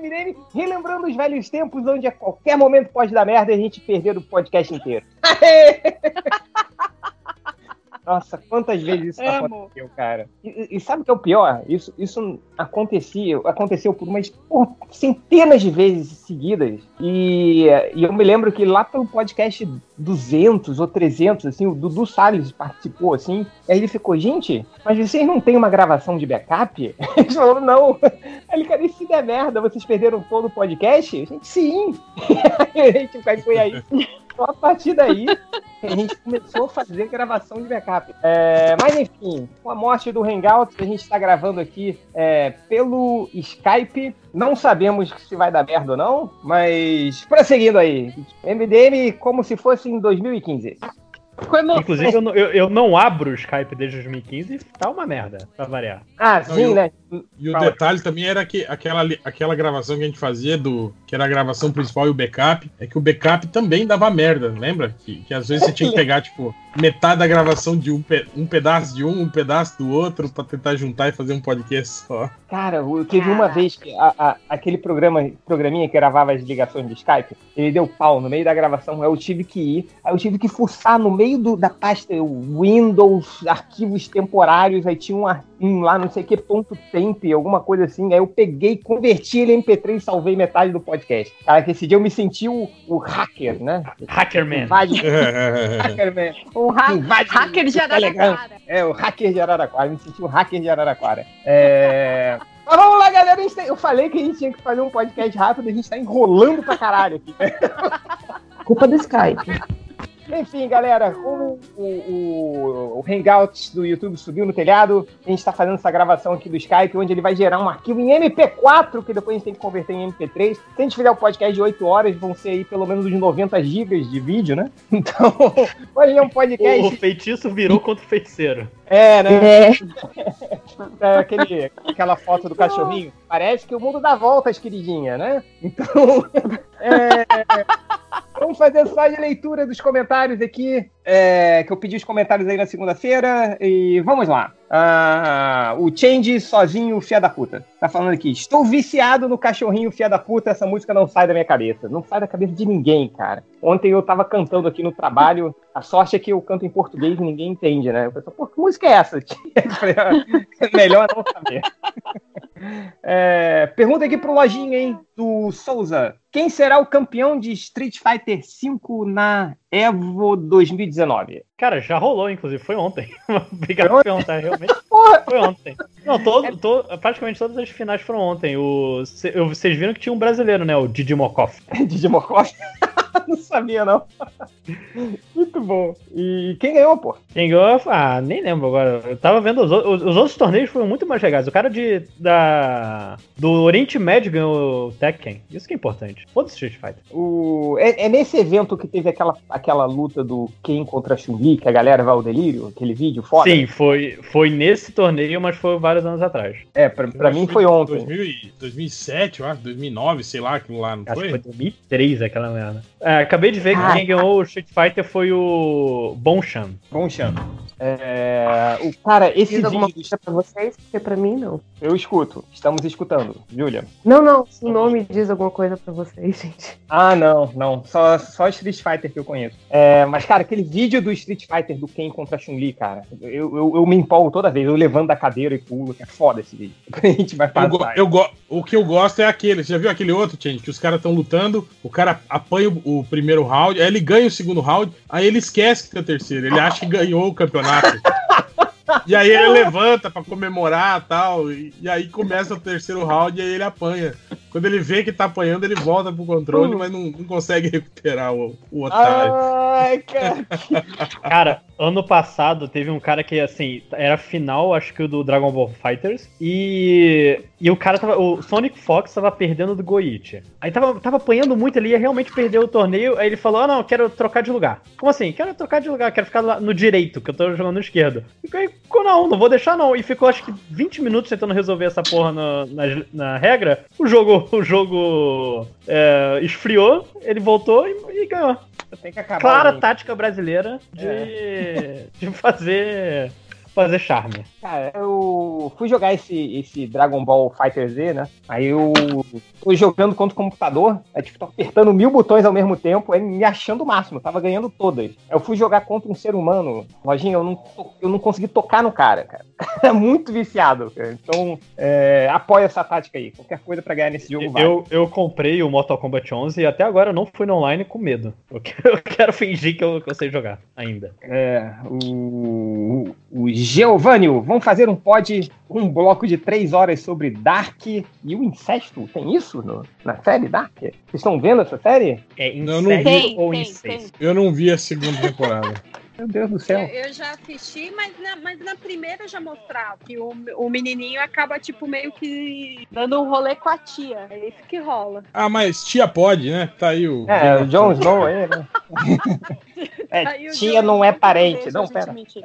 podcast relembrando os velhos tempos onde a qualquer momento pode dar merda e a gente perder o podcast inteiro. Nossa, quantas vezes isso Amo. aconteceu, cara. E, e sabe o que é o pior? Isso, isso acontecia, aconteceu por umas por centenas de vezes seguidas. E, e eu me lembro que lá pelo podcast 200 ou 300, assim, o Dudu Salles participou, assim. E aí ele ficou, gente, mas vocês não têm uma gravação de backup? Eles falaram, não. Aí ele, cara, se der merda, vocês perderam todo o podcast? A gente, sim. a gente foi aí. Só a partir daí a gente começou a fazer gravação de backup. É, mas enfim, com a morte do Hangout, a gente está gravando aqui é, pelo Skype. Não sabemos se vai dar merda ou não, mas prosseguindo aí. MDM como se fosse em 2015. Como... Inclusive, eu, não- eu, eu não abro o Skype desde 2015 e tá uma merda, pra variar. Ah, Não, sim, eu- né? E o Fala. detalhe também era que aquela, aquela gravação que a gente fazia, do, que era a gravação principal e o backup, é que o backup também dava merda, lembra? Que, que às vezes você tinha que pegar, tipo, metade da gravação de um, pe- um pedaço de um, um pedaço do outro, pra tentar juntar e fazer um podcast só. Cara, eu- teve uma vez que a- a- aquele programa, programinha que gravava as ligações do Skype, ele deu pau no meio da gravação, aí eu tive que ir, aí eu tive que fuçar no meio do- da pasta Windows, arquivos temporários, aí tinha um, um lá, não sei o que, ponto temp, alguma coisa assim, aí eu peguei, converti ele em MP3 e salvei metade do podcast. Cara, que esse dia eu me senti o, o hacker, né? Hackerman. Hackerman. O ha Invade hacker de Telegram. Araraquara. É, o hacker de Araraquara. Me senti um hacker de Araraquara. É... Mas vamos lá, galera. A gente tem- Eu falei que a gente tinha que fazer um podcast rápido, a gente tá enrolando pra caralho aqui. Culpa do Skype. Enfim, galera, como o, o, o Hangout do YouTube subiu no telhado, a gente tá fazendo essa gravação aqui do Skype, onde ele vai gerar um arquivo em MP4, que depois a gente tem que converter em MP3. Se a gente fizer o podcast de 8 horas, vão ser aí pelo menos uns 90 gigas de vídeo, né? Então, hoje é um O, podcast. o feitiço virou contra o feiticeiro. É, né? É, É, aquele, aquela foto do cachorrinho. Parece que o mundo dá voltas, queridinha, né? Então, é, vamos fazer só de leitura dos comentários aqui. É, que eu pedi os comentários aí na segunda-feira. E vamos lá. Ah, o Change sozinho, fia da puta. Tá falando aqui. Estou viciado no cachorrinho, fia da puta. Essa música não sai da minha cabeça. Não sai da cabeça de ninguém, cara. Ontem eu tava cantando aqui no trabalho. A sorte é que eu canto em português e ninguém entende, né? Eu pensei, pô, que música é essa? Ah, Melhor não saber. É, pergunta aqui pro Lojinha, hein? Do Souza. Quem será o campeão de Street Fighter V na Evo 2019? Cara, já rolou, inclusive, foi ontem. Obrigado por perguntar, realmente. Foi ontem. Não, todo, to- praticamente todas as finais foram ontem. O, cê- eu- vocês viram que tinha um brasileiro, né? O Didi Mokov. Didi Mokov? não sabia, não. Muito bom. E quem ganhou, pô? Quem ganhou? Ah, nem lembro agora. Eu tava vendo os, outros- os, os outros torneios foram muito mais legais. O cara de, da, do Oriente Médio ganhou o Tekken. Isso que é importante. Foda-se Street Fighter. O, é, é nesse evento que teve aquela, aquela luta do Ken contra a Chun-Li, que a galera vai ao delírio, aquele vídeo foda? Sim, foi, foi nesse torneio, mas foi vários anos atrás. É, pra, pra mim foi ontem. 2000 e- 2007, eu acho, 2009, sei lá, aquilo lá, não Acho que foi foi? 2003 aquela merda. É, acabei de ver que Ah. quem ganhou o Street Fighter foi o Bonchan. Bom chão. É, o, cara, esse diz alguma vídeo coisa pra vocês, porque pra mim não. eu escuto. Estamos escutando. Júlia. Não, não, se o nome diz alguma coisa pra vocês, gente. Ah, não, não. Só, só Street Fighter que eu conheço. É, mas, cara, aquele vídeo do Street Fighter do Ken contra Chun-Li, cara, eu, eu, eu me empolgo toda vez. Eu levanto da cadeira e pulo, que é foda esse vídeo. A gente vai Eu go- passar. eu go- o que eu gosto é aquele. Você já viu aquele outro, Change? Que os caras estão lutando, o cara apanha o, o primeiro round, aí ele ganha o segundo round, aí ele esquece que tem o terceiro. Ele acha que ganhou o campeonato. E aí ele levanta pra comemorar tal. E aí começa o terceiro round e aí ele apanha. Quando ele vê que tá apanhando, ele volta pro controle, mas não, não consegue recuperar o, o otário. Ai, cara. Cara, ano passado teve um cara que, assim, era final, acho que o do Dragon Ball Fighters, e, e o cara tava. O Sonic Fox tava perdendo do Goichi. Aí tava, tava apanhando muito, ele ia realmente perder o torneio. Aí ele falou: Ah, não, quero trocar de lugar. Como assim? Quero trocar de lugar, quero ficar lá no direito, que eu tô jogando no esquerdo. E aí ficou, não, não vou deixar não. E ficou acho que 20 minutos tentando resolver essa porra na, na, na regra. O jogo, o jogo é, esfriou, ele voltou e, e ganhou. Tem que acabar. Clara tática brasileira de, de fazer, fazer charme. Cara, eu fui jogar esse, esse Dragon Ball Fighter Z, né? Aí eu fui jogando contra o computador, aí, tipo, tô apertando mil botões ao mesmo tempo, aí me achando o máximo, tava ganhando todas. Aí eu fui jogar contra um ser humano, Lojinha, eu não, eu não consegui tocar no cara, cara. É muito viciado, cara. Então, é, apoia essa tática aí. Qualquer coisa pra ganhar nesse jogo vai. Eu, eu comprei o Mortal Kombat 11 e até agora eu não fui no online com medo. Eu quero, eu quero fingir que eu, que eu sei jogar ainda. É, o, o Geovânio, vamos fazer um pod, um bloco de três horas sobre Dark e o incesto. Tem isso no- na série Dark? Vocês estão vendo essa série? É Não, não incesto vi. ou Tem, incesto? Eu não vi a segunda temporada. Meu Deus do Eu, céu. eu já assisti, mas na, mas na primeira já mostrava que o, o menininho acaba, tipo, meio que dando um rolê com a tia. É isso que rola. Ah, mas tia pode, né? Tá aí o. É, o Jon Snow aí, né? É, tia Jon não é parente. Não, pera. mentir.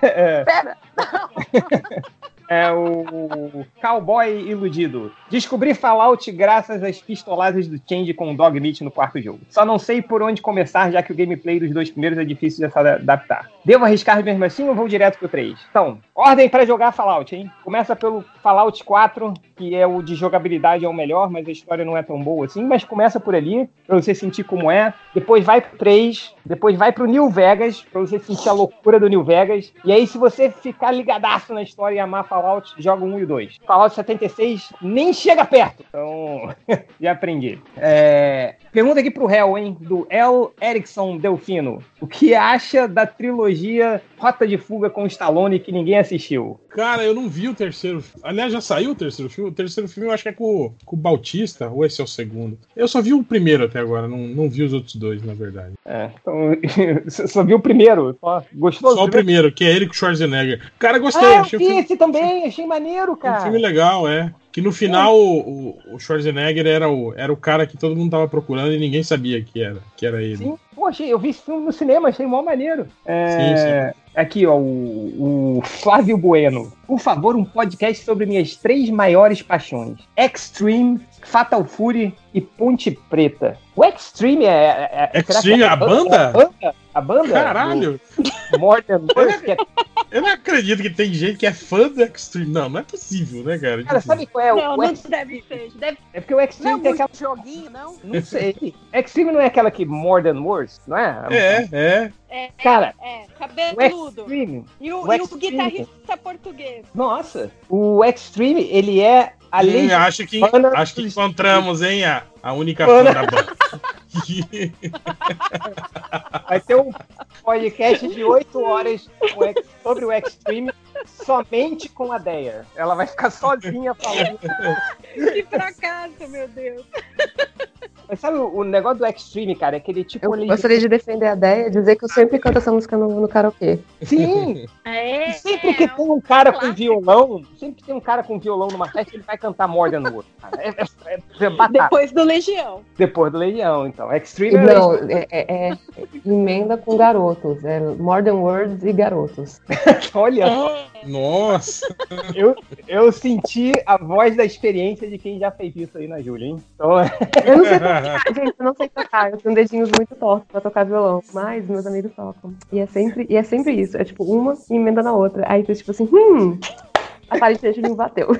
É, Pera! é o Cowboy Iludido. Descobri Fallout graças às pistoladas do Change com o Dog Meat no quarto jogo. Só não sei por onde começar, já que o gameplay dos dois primeiros é difícil de adaptar. Devo arriscar mesmo assim ou vou direto pro 3? Então, ordem pra jogar Fallout, hein? Começa pelo Fallout 4, que é o de jogabilidade é o melhor, mas a história não é tão boa assim. Mas começa por ali, pra você sentir como é. Depois vai pro 3, depois vai pro New Vegas, pra você sentir a loucura do New Vegas. E aí, se você ficar ligadaço na história e amar Fallout, joga o 1 e o 2. Fallout 76 nem chega perto. Então, já aprendi. É, Pergunta aqui pro réu, hein? Do El Erickson Delfino. O que acha da trilogia Rota de Fuga com Stallone que ninguém assistiu? Cara, eu não vi o terceiro. Aliás, já saiu o terceiro filme? O terceiro filme eu acho que é com, o- com o Bautista, ou esse é o segundo? Eu só vi o primeiro até agora, não, não vi os outros dois, na verdade. É, então, só viu o primeiro. Só, gostou Só o primeiro, que é ele com o Schwarzenegger. Cara, gostei, Ah, eu achei vi filme, esse também, achei maneiro, um cara. filme legal, é. Que no final o, o- Schwarzenegger era o, era o cara que todo mundo tava procurando e ninguém sabia que era, que era ele. Sim, achei, eu vi esse filme no cinema, achei mó maneiro. É, Sim, Aqui, ó, o, o Flávio Bueno. Por favor, um podcast sobre minhas três maiores paixões: Extreme, Fatal Fury e Ponte Preta. O Extreme é. é- é- Extreme, é a banda? A banda? A banda? Caralho! Do que é- Eu não acredito que tem gente que é fã do Extreme. Não, não é possível, né, cara? cara, sabe qual é o, Não, o não deve ser. Deve É porque o não é Extreme tem aquela. joguinho, não? Não sei. Extreme não é aquela que More Than Words, não é? É, é. É, Cara, é, o cabeludo. Extreme. E o, o e o guitarrista português. Nossa, o Extreme, ele é além Hum, acho que, acho que encontramos, hein, a, a única fã da banda. Vai ter um podcast de 8 horas o sobre o Extreme somente com a Deia. Ela vai ficar sozinha falando. Que fracasso, meu Deus. Mas sabe o, negócio do Extreme, cara? É que ele tipo. Eu ele- gostaria de defender a ideia e dizer que eu sempre canto essa música no, no karaokê. Sim! É, Sempre que tem um cara com clássico. violão, sempre que tem um cara com violão numa festa, ele vai cantar. É, é, é, é batata. Depois do Legião. Depois do Legião, então. Extreme é Não, é, é- é emenda com garotos. É More Than Words e garotos. Olha, É. Nossa. eu, eu senti a voz da experiência de quem já fez isso aí na Júlia, hein? Então, é, Eu não sei tocar, gente, eu não sei tocar. Eu tenho dedinhos muito tortos pra tocar violão. Mas meus amigos tocam. E é sempre, e é sempre isso. É tipo, uma emenda na outra. Aí tu tipo assim, hum, aparentemente não bateu.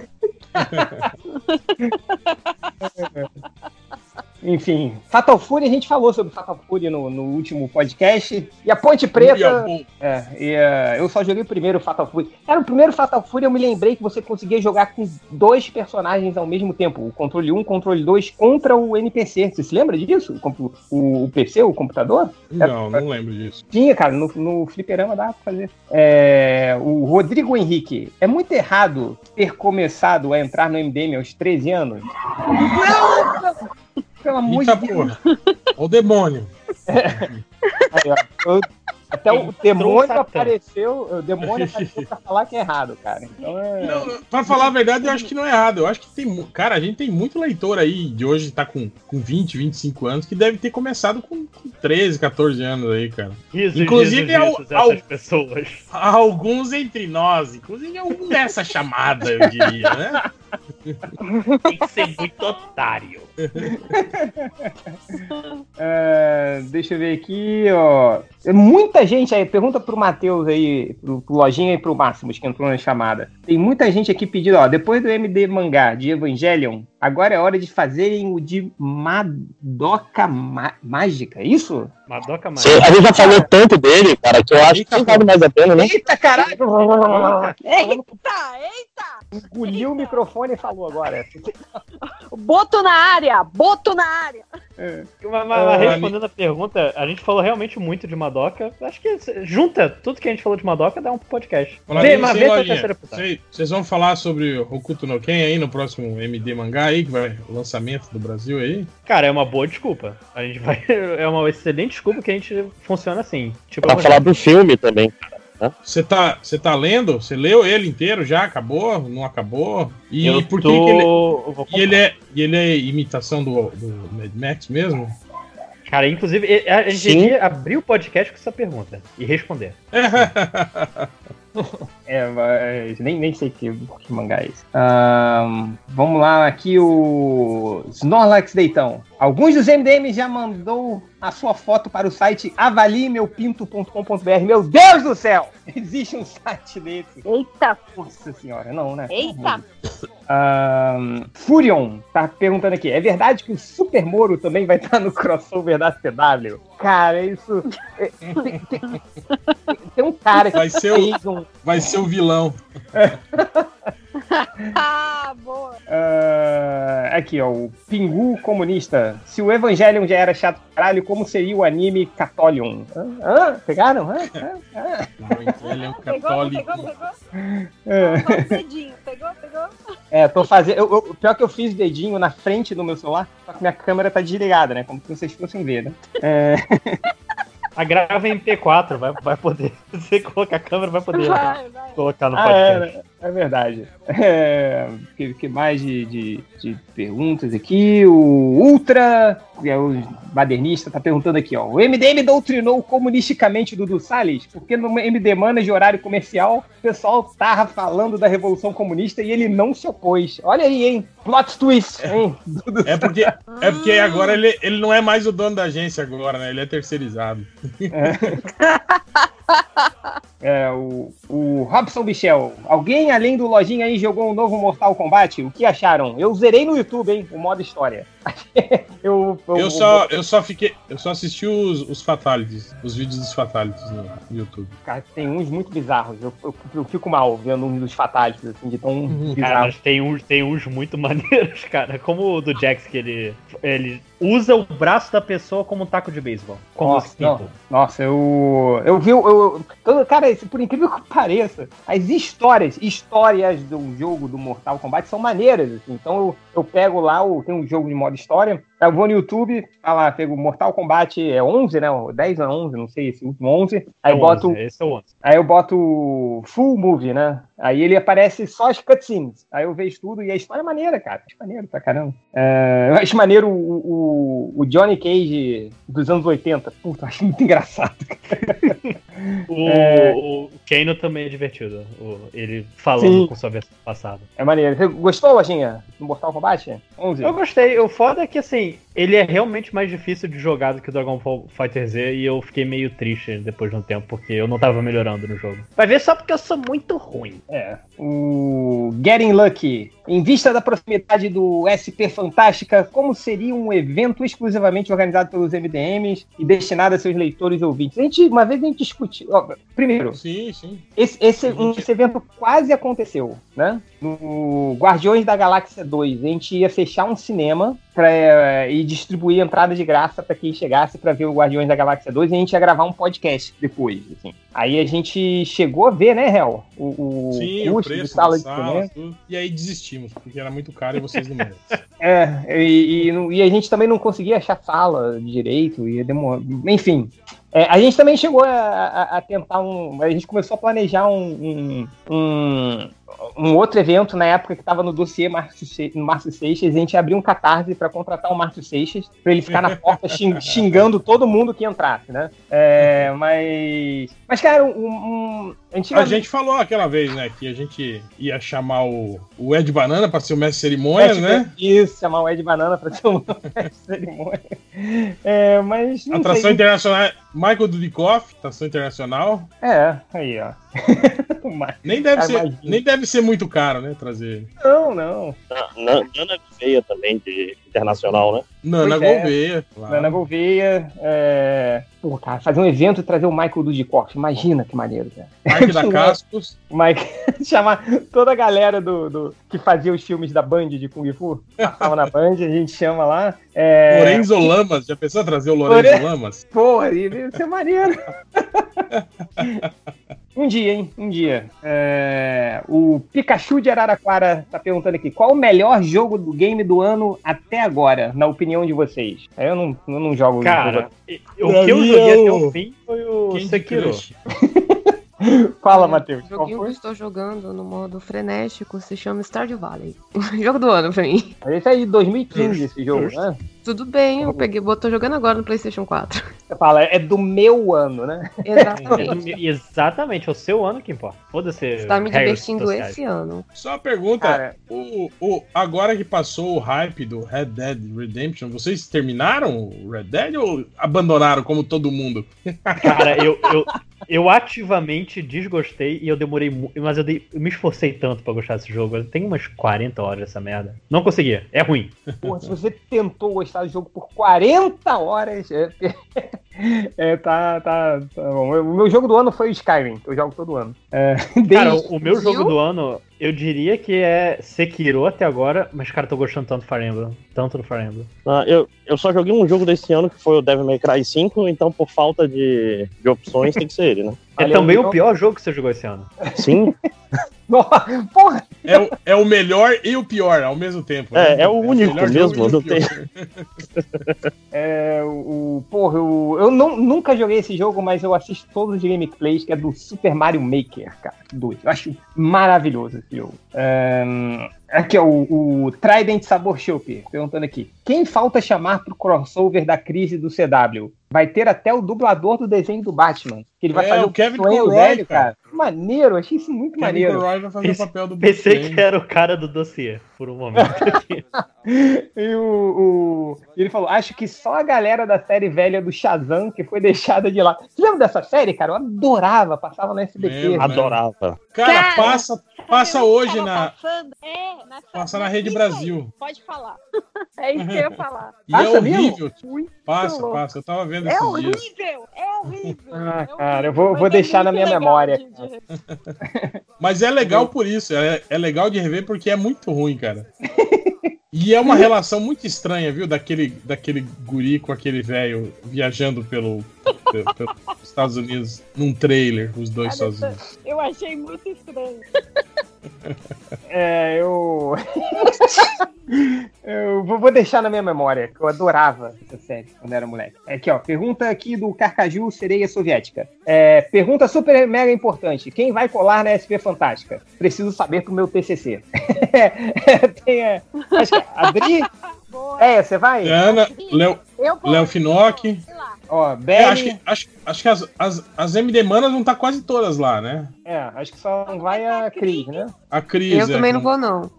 Enfim, Fatal Fury, a gente falou sobre Fatal Fury no, no último podcast. E a Ponte Preta. É, e, é, eu só joguei o primeiro Fatal Fury. Cara, o primeiro Fatal Fury eu me lembrei que você conseguia jogar com dois personagens ao mesmo tempo. O controle 1, o controle 2 contra o NPC. Você se lembra disso? O, o, o PC, o computador? Não, não lembro disso. Tinha, cara, no, no fliperama dava pra fazer. É, o Rodrigo Henrique, é muito errado ter começado a entrar no MDM aos 13 anos? Não! Pelo amor Eita de Deus. o demônio. Aí, ó, eu- Até o demônio apareceu, o demônio apareceu pra falar que é errado, cara. Então é. Não, pra falar a verdade, eu acho que não é errado. Eu acho que tem. Cara, a gente tem muito leitor aí de hoje tá com, com 20, 25 anos que deve ter começado com, com 13, 14 anos aí, cara. Risos, Inclusive, risos, ao- essas pessoas. Alguns entre nós, inclusive algum dessa chamada, eu diria, né? Tem que ser muito otário. É, deixa eu ver aqui, ó. Muita gente aí, pergunta pro Matheus aí, pro, pro Lojinha e pro Máximos, que entrou na chamada. Tem muita gente aqui pedindo, ó, depois do MD mangá de Evangelion, agora é hora de fazerem o de Madoka Ma- Mágica, é isso? Madoka mais. Cê- A gente já falou tanto dele, cara, que eu acho que não vale mais a pena, né? Eita, caralho! Eita, eita! Engoliu o microfone e falou agora. Boto na área! Boto na área! Mas, mas- mas Ah, respondendo a pergunta, a gente falou realmente muito de Madoka. Acho que junta tudo que a gente falou de Madoka dá um podcast. Vê, mas vê tua Lojinha? terceira Vocês vão falar sobre o Hokuto no Ken aí no próximo MD Mangá aí, que vai o lançamento do Brasil aí? Cara, é uma boa desculpa. A gente vai. É uma excelente desculpa que a gente funciona assim. Tipo, Pra falar do filme também. Você tá, você tá lendo? Você leu ele inteiro já? Acabou? Não acabou? E eu por que, tô... que ele, e ele é e ele é imitação do, do Mad Max mesmo? Cara, inclusive, a gente Sim. devia abrir o podcast com essa pergunta e responder. É, mas nem, nem sei que, que mangá é esse. Ahn, vamos lá, aqui o Snorlax Deitão. Alguns dos MDM já mandou a sua foto para o site avalimeupinto.com.br. Meu Deus do céu! Existe um site desse. Eita, Nossa senhora, não, né? eita! Ahn, Furion tá perguntando aqui: é verdade que o Super Moro também vai estar no crossover da CW? Cara, isso. é- tem, tem- tem um cara que Vai ser o, um. vai ser o vilão. Ah, boa! Ah, aqui, ó, o Pingu Comunista. Se o Evangelion já era chato pra caralho, como seria o anime Catolion? Hã? Hã? Pegaram? Hã? Hã? Não, então ele é Pegou, católico. pegou, pegou? É. O dedinho. Pegou, pegou? É, tô fazendo. eu- eu- pior que eu fiz dedinho na frente do meu celular, só que minha câmera tá desligada, né? Como se vocês fossem ver, né? É, A grava em P4, vai, vai poder. Você colocar a câmera, vai poder Vai, vai. colocar no ah, podcast. é, é verdade. É, que, que mais de, de, de perguntas aqui? O Ultra, que é o badernista, tá perguntando aqui, ó. O MDM doutrinou comunisticamente Dudu Salles, porque no MD Manas de horário comercial, o pessoal tava falando da Revolução Comunista e ele não se opôs. Olha aí, hein? Plot twist, hein? Dudu É porque, é porque agora ele, ele não é mais o dono da agência agora, né? Ele é terceirizado. É, o, o Robson Michel. Alguém além do Lojinha aí jogou um novo Mortal Kombat? O que acharam? Eu zerei no YouTube, hein? O modo história. eu, Eu só, eu só fiquei. Eu só assisti os, os Fatalities, os vídeos dos Fatalities no YouTube. Cara, tem uns muito bizarros. Eu, eu, eu fico mal vendo um dos fatalities, assim, de tão Cara, bizarro. mas tem uns, tem uns muito maneiros, cara. Como o do Jax, que ele, ele usa o braço da pessoa como um taco de beisebol. Como Nossa, não. Nossa, eu. Eu vi. Eu, eu- cara, esse- por incrível que pareça, as histórias, histórias do jogo do Mortal Kombat são maneiras. assim. Então eu, eu pego lá, o, tem um jogo de modo história, eu vou no YouTube, tá lá, pego Mortal Kombat é 11, né? o 10 a 11, não sei, esse último 11. Aí É boto. 11, Esse é o 11. Aí eu boto full movie, né? Aí ele aparece só as cutscenes. Aí eu vejo tudo e a história é maneira, cara. Acho maneiro pra caramba. É, eu acho maneiro o, o, o Johnny Cage dos anos 80. Puta, acho muito engraçado. O, É. o Kano também é divertido. o- ele falando Sim. com sua versão passada. É maneiro. Você gostou, Lojinha? Do Mortal Kombat? 11? Eu gostei. O foda é que, assim, ele é realmente mais difícil de jogar do que o Dragon Ball Fighter Z e eu fiquei meio triste depois de um tempo, porque eu não tava melhorando no jogo. Vai ver só porque eu sou muito ruim. É. O Getting Lucky. Em vista da proximidade do SP Fantástica, como seria um evento exclusivamente organizado pelos MDMs e destinado a seus leitores e ouvintes? A gente, uma vez a gente discutiu. ó, primeiro, Sim, sim. esse, esse, um- esse evento quase aconteceu, né? No Guardiões da Galáxia 2, a gente ia fechar um cinema pra, eh, e distribuir entrada de graça para quem chegasse para ver o Guardiões da Galáxia 2 e a gente ia gravar um podcast depois. assim. Aí a gente chegou a ver, né, Hel? O, o Sim, o custo de preço sala da de sala, cinema. tudo. E aí desistimos, porque era muito caro e vocês não merecem. É, e, e, e a gente também não conseguia achar sala direito, ia demorar. Enfim. É, a gente também chegou a, a- a tentar um. A gente começou a planejar um, um, um, um outro evento na época que estava no dossiê Márcio, Se- Márcio Seixas. A gente abriu um catarse para contratar o Márcio Seixas, para ele ficar na porta xing- xingando todo mundo que entrasse, né? É, mas. Mas, cara, um. um A antigamente- gente falou aquela vez, né, que a gente ia chamar o, o Ed Banana pra ser o mestre de cerimônias, né? Isso, chamar o Ed Banana pra ser uma cerimônia. É, mas. Não Atração sei. internacional, Michael Dudikoff, atração internacional. É, aí, ó. Nem deve, Ah, ser, nem deve ser muito caro, né, trazer ele. não, não. Na- Nana Veia também, de internacional, né? Nana Pois é. Gouveia. claro. Ana Gouveia. É... Pô, cara, fazer um evento e trazer o Michael Dudikoff. Imagina que maneiro, cara. Parque da Cascos. Mike chamar toda a galera do, do- que fazia os filmes da Band de Kung Fu. Passava na Band, a gente chama lá. É... Lorenzo Lamas. Já pensou em trazer o Lorenzo Lore- Lamas? Porra, ia ser maneiro. um dia, hein? Um dia. É, O Pikachu de Araraquara tá perguntando aqui: qual o melhor jogo do game do ano até agora, na opinião de vocês? Eu não, eu não jogo. Cara, o que eu joguei é até o- o fim foi o Sekiro. Fala, O Matheus. Qual joguinho que eu estou jogando no modo frenético se chama Stardew Valley. jogo do ano pra mim. Esse aí, 2015, esse jogo, né? Tudo bem, eu peguei, tô jogando agora no PlayStation 4. Você fala, é do meu ano, né? Exatamente. Exatamente, é o seu ano que importa. Foda-se. Está me regras divertindo sociais. esse ano. Só uma pergunta. Cara. O, o, agora que passou o hype do Red Dead Redemption, vocês terminaram o Red Dead ou abandonaram como todo mundo? Cara, eu, eu, eu ativamente desgostei e eu demorei muito. Mas eu, dei- eu me esforcei tanto pra gostar desse jogo. Tenho umas 40 horas dessa merda. Não conseguia. É ruim. Porra, se você tentou gostar do jogo por 40 horas, é, é, tá, tá, tá bom. O meu jogo do ano foi o Skyrim, que eu jogo todo ano. É, Cara, desde- o, o meu jogo Viu? do ano, eu diria que é Sekiro até agora, mas, cara, tô gostando tanto do Fire Emblem. Tanto do Fire Emblem. Ah, eu, eu só joguei um jogo desse ano que foi o Devil May Cry 5, então por falta de, de opções tem que ser ele, né? É Valeu, também então. o pior jogo que você jogou esse ano. Sim, Porra, É, o- é o melhor e o pior ao mesmo tempo. né? É, é o único mesmo, e o não tem-. é, o, o- porra, eu, eu não- nunca joguei esse jogo, mas eu assisto todos os gameplays, que é do Super Mario Maker, cara. Dois. Eu acho maravilhoso esse jogo. Ahn, aqui, ó, o, o Trident Sabor Chopp, perguntando aqui. Quem falta chamar pro crossover da crise do CW? Vai ter até o dublador do desenho do Batman. Que ele vai É, fazer o Kevin Conroy, velho, cara. Maneiro, achei isso muito Kevin maneiro. Conroy vai fazer Pense- o papel do Pensei que era o cara do dossiê, por um momento. E o, o- ele falou: acho que só a galera da série velha do Shazam que foi deixada de lá. Você lembra dessa série, cara? Eu adorava, passava no SBT. Lembro. adorava. Cara, Cara, passa, passa hoje na. Passando, é, na, Passa na Rede isso Brasil. aí, pode falar. É isso que eu ia falar. E Passa é horrível. Muito Passa, louco. passa. Eu tava vendo É esses dias. horrível, é horrível. Ah, é cara, eu vou- mas vou é deixar na minha memória, de- de- Mas é legal por isso. É, é legal de rever porque é muito ruim, cara. E é uma relação muito estranha, viu? Daquele, daquele guri com aquele velho viajando pelo, pelo- pelos Estados Unidos num trailer, os dois Olha, sozinhos. Eu achei muito estranho. É, eu. eu vou deixar na minha memória, que eu adorava essa série quando era moleque. É aqui, ó. Pergunta aqui do Carcaju Sereia Soviética. É, pergunta super mega importante. Quem vai colar na SP Fantástica? Preciso saber pro meu TCC. É, tem, é, acho que a Adri. Boa. É, você vai? Ana, Léo, Léo sei lá. Ó, É, acho que, acho, acho que as, as, as MD Manas vão estar quase todas lá, né? É, acho que só não vai a Cris, né? A Cris. Eu é, também não vou, não.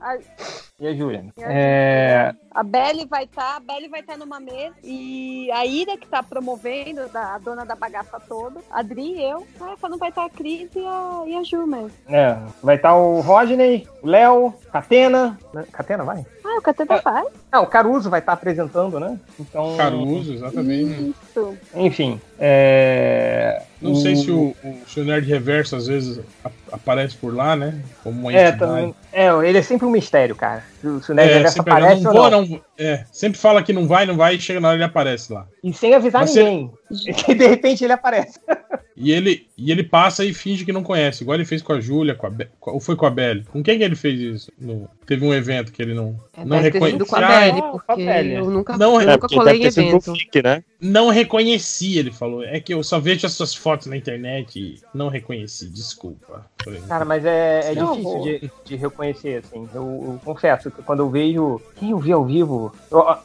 E a Júlia. A É, A Belly vai estar, a Belly vai estar numa mesa e a Ira que tá promovendo, da, a dona da bagaça toda, a Adri e eu, ah, só não vai estar a Cris e a, e a Ju mesmo. é, vai estar o Rodney, o Léo, Catena. né? Catena vai? Ah, o Cateta faz. Não, o Caruso vai estar apresentando, né? Então. Caruso, exatamente. Isso. Enfim. É... Não sei se o, o, se o Nerd Reverso às vezes aparece por lá, né? Como uma É, entidade. também. É, ele é sempre um mistério, cara. Se o- o Nerd É, Reverso aparece não ou vou, não. não. É, sempre fala que não vai, não vai, e chega na hora ele aparece lá. E sem avisar Mas você- ninguém. Que de repente ele aparece. E ele, e ele passa e finge que não conhece, igual ele fez com a Júlia, com a Be- ou foi com a Belly. Com quem que ele fez isso? No- teve um evento que ele não, É, não sido com a reconhecia. Belly, Ah, porque Belly. eu nunca, Não, eu é, nunca colei em evento. FIC, né? Não reconheci, ele falou. É que eu só vejo as suas fotos na internet e não reconheci, desculpa. Cara, mas é, é difícil de, de reconhecer, assim. Eu, eu confesso que quando eu vejo. Quem eu vi ao vivo?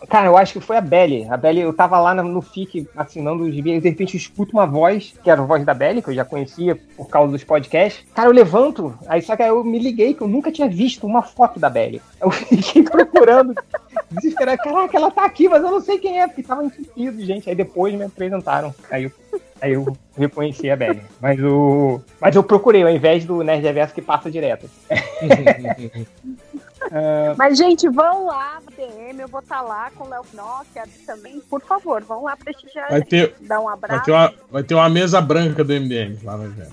Cara, eu acho que foi a Belly. A Belly, eu tava lá no, FIC assinando os gibi, de repente eu escuto uma voz, que era a voz da Belly, que eu já conhecia por causa dos podcasts. Cara, eu levanto, aí só que aí eu me liguei que eu nunca tinha visto uma foto da Belly. Eu fiquei procurando, desesperado. Caraca, ela tá aqui, mas eu não sei quem é, porque tava entupido, gente. Aí depois me apresentaram. Aí eu Aí eu reconheci a Belly. Mas o. Mas eu procurei, ao invés do Nerd Reverso que passa direto. Mas, gente, vão lá, DM, eu vou estar lá com o Léo Nokia também. Por favor, vão lá prestigiar Vai gente. ter, Dá um vai, abraço. ter uma, vai ter uma mesa branca do MDM lá no evento.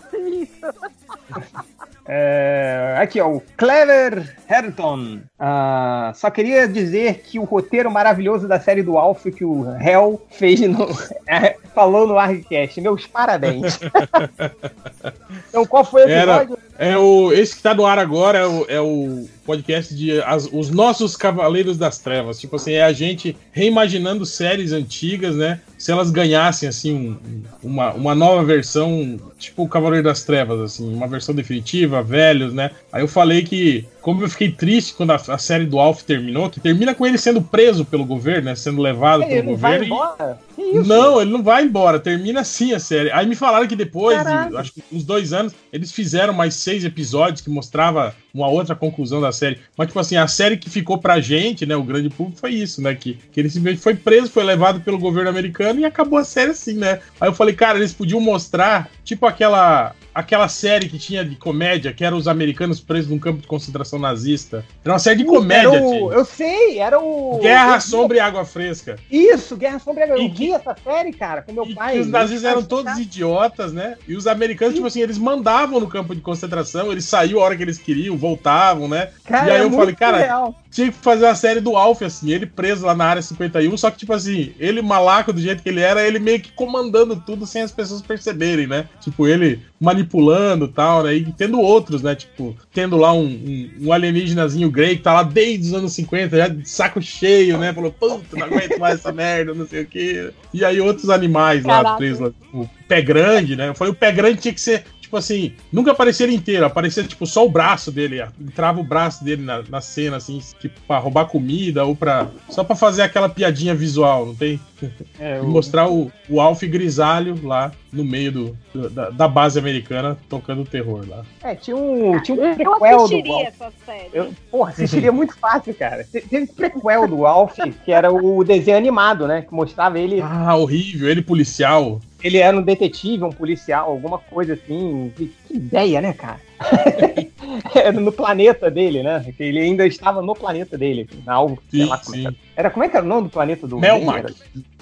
É, aqui, ó, o Clever Herton. Ah, só queria dizer que o roteiro maravilhoso da série do Alf que o Hell fez no. é, falou no ArgCast. Meus parabéns. então, qual foi o Era- episódio? É o, esse que tá no ar agora é o, é o podcast de as- Os Nossos Cavaleiros das Trevas. Tipo assim, é a gente reimaginando séries antigas, né? Se elas ganhassem, assim, um- uma, uma nova versão, tipo o Cavaleiro das Trevas, assim, uma versão definitiva, velhos, né? Aí eu falei que, como eu fiquei triste quando a, a série do Alf terminou, que termina com ele sendo preso pelo governo, né? Sendo levado Ele pelo vai governo. e- embora? Isso? não, ele não vai embora. Termina assim a série. Aí me falaram que depois, de, acho que uns dois anos, eles fizeram mais seis episódios que mostrava uma outra conclusão da série. Mas, tipo assim, a série que ficou pra gente, né? O grande público foi isso, né? Que, que ele simplesmente foi preso, foi levado pelo governo americano e acabou a série assim, né? Aí eu falei, cara, eles podiam mostrar, tipo aquela. Aquela série que tinha de comédia, que era os americanos presos num campo de concentração nazista. Era uma série de comédia, o-. Eu sei, era o. Guerra, Sombra e Água Fresca. Isso, Guerra Sombra. E vi essa série, cara, com meu E pai. os nazistas eram Ele todos idiotas, né? E os americanos, tipo assim, eles mandavam no campo de concentração, eles saíam a hora que eles queriam, voltavam, né? Cara, E aí é eu falei, cara, surreal. Tinha que fazer uma série do Alf, assim, ele preso lá na área 51, só que, tipo assim, ele malaco do jeito que ele era, ele meio que comandando tudo sem as pessoas perceberem, né? Tipo, ele manipulando e tal, né? E tendo outros, né? Tipo, tendo lá um, um, um alienígenazinho grey que tá lá desde os anos 50, já de saco cheio, né? Falou, puta, não aguento mais essa merda, não sei o quê. E aí outros animais lá Caraca. presos lá, o pé grande, né? Eu falei, o pé grande tinha que ser tipo assim, nunca aparecia ele inteiro, aparecia tipo só o braço dele, entrava o braço dele na, na cena, assim, tipo, pra roubar comida ou pra. só pra fazer aquela piadinha visual, não tem? É, E o- mostrar o, o Alf grisalho lá no meio do, da, da base americana tocando terror lá. É, tinha um, tinha um Eu prequel do assistiria Alf. essa série. Eu, porra, assistiria muito fácil, cara. Te- Teve prequel do Alf, que era o desenho animado, né? Que mostrava ele. Ah, horrível, ele policial. Ele era um detetive, um policial, alguma coisa assim. Que, ideia, né, cara? era no planeta dele, né? Que ele ainda estava no planeta dele. Na algo, sei Sim, lá é que sim. era. Como é que era o nome do planeta do Melmac.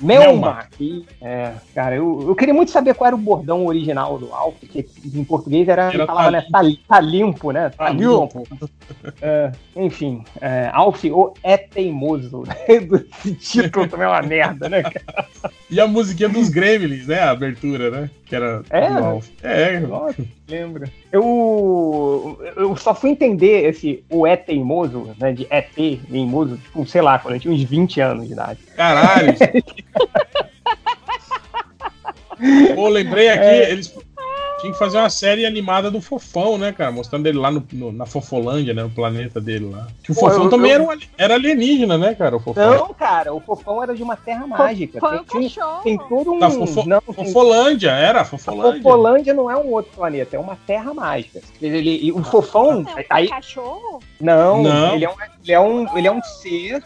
Melmac. É, cara, eu, eu queria muito saber qual era o bordão original do Alf, que em português era, Era falava, né? Tá, tá limpo, né? Tá, Tá limpo. É, enfim, é, Alf ou é teimoso. Esse título também é uma merda, né? cara? E a musiquinha dos Gremlins, né? A abertura, né? Que era É? do Alf. É, lembra. Eu, eu só fui entender esse o é teimoso, né? De ET teimoso, tipo, sei lá, quando eu tinha uns 20 anos de idade. Caralho! Pô, lembrei aqui, É. eles tinham que fazer uma série animada do Fofão, né, cara? Mostrando ele lá no, no- na Fofolândia, né? No planeta dele lá. Que o Pô, Fofão eu- também eu- Era, um era alienígena, né, cara? O Fofão. Não, cara, o fofão era de uma terra mágica. Foi o Tem, cachorro. tem todo um. Da Fofo- não, tem- Fofolândia, era, a Fofolândia. Fofolândia não é um outro planeta, é uma terra mágica. Ele, e o fofão. É, aí, cachorro? não, Não. Ele, é um, ele, é um, ele é um ser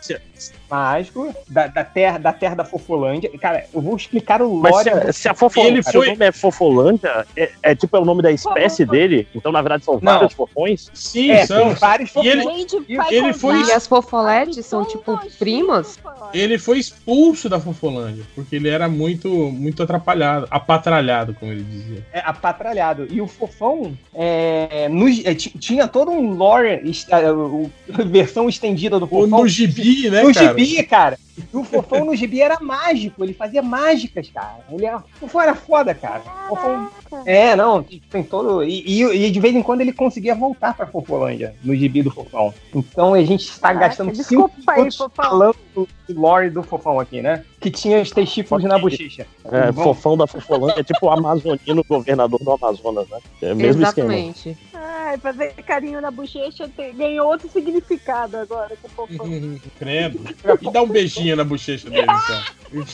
mágico da, da, terra, da terra da Fofolândia. Cara, eu vou explicar o Mas lore. se, se a Fofolândia, foi- o nome é Fofolândia, é, é tipo é o nome da espécie dele, então na verdade são vários fofões. Sim, é, são. vários E ele- fofões. E ele foi- E as fofoletes são tipo primas? Ele foi expulso da Fofolândia, porque ele era muito, muito atrapalhado, apatralhado, como ele dizia. É, apatralhado. E o Fofão é, nos- é, ti- tinha todo um lore, est- é, o- versão estendida do Ou Fofão. no gibi, né, o gibi, cara. E o Fofão no gibi era mágico, ele fazia mágicas, cara. Ele era, o Fofão era foda, cara. Fofão- é, não, tem todo. E, e- e de vez em quando ele conseguia voltar pra Fofolândia, no gibi do Fofão. Então a gente está Caraca, gastando cinco desculpa aí, minutos Fofão. falando do, lore do Fofão aqui, né? Que tinha os testículos na bochecha. É, fofão da Fofolândia, é tipo o amazonino governador do Amazonas, né? É o mesmo esquema. Exatamente. Ai, fazer carinho na bochecha tem- ganhou outro significado agora com o fofão. Credo. E dá um beijinho na bochecha dele, então.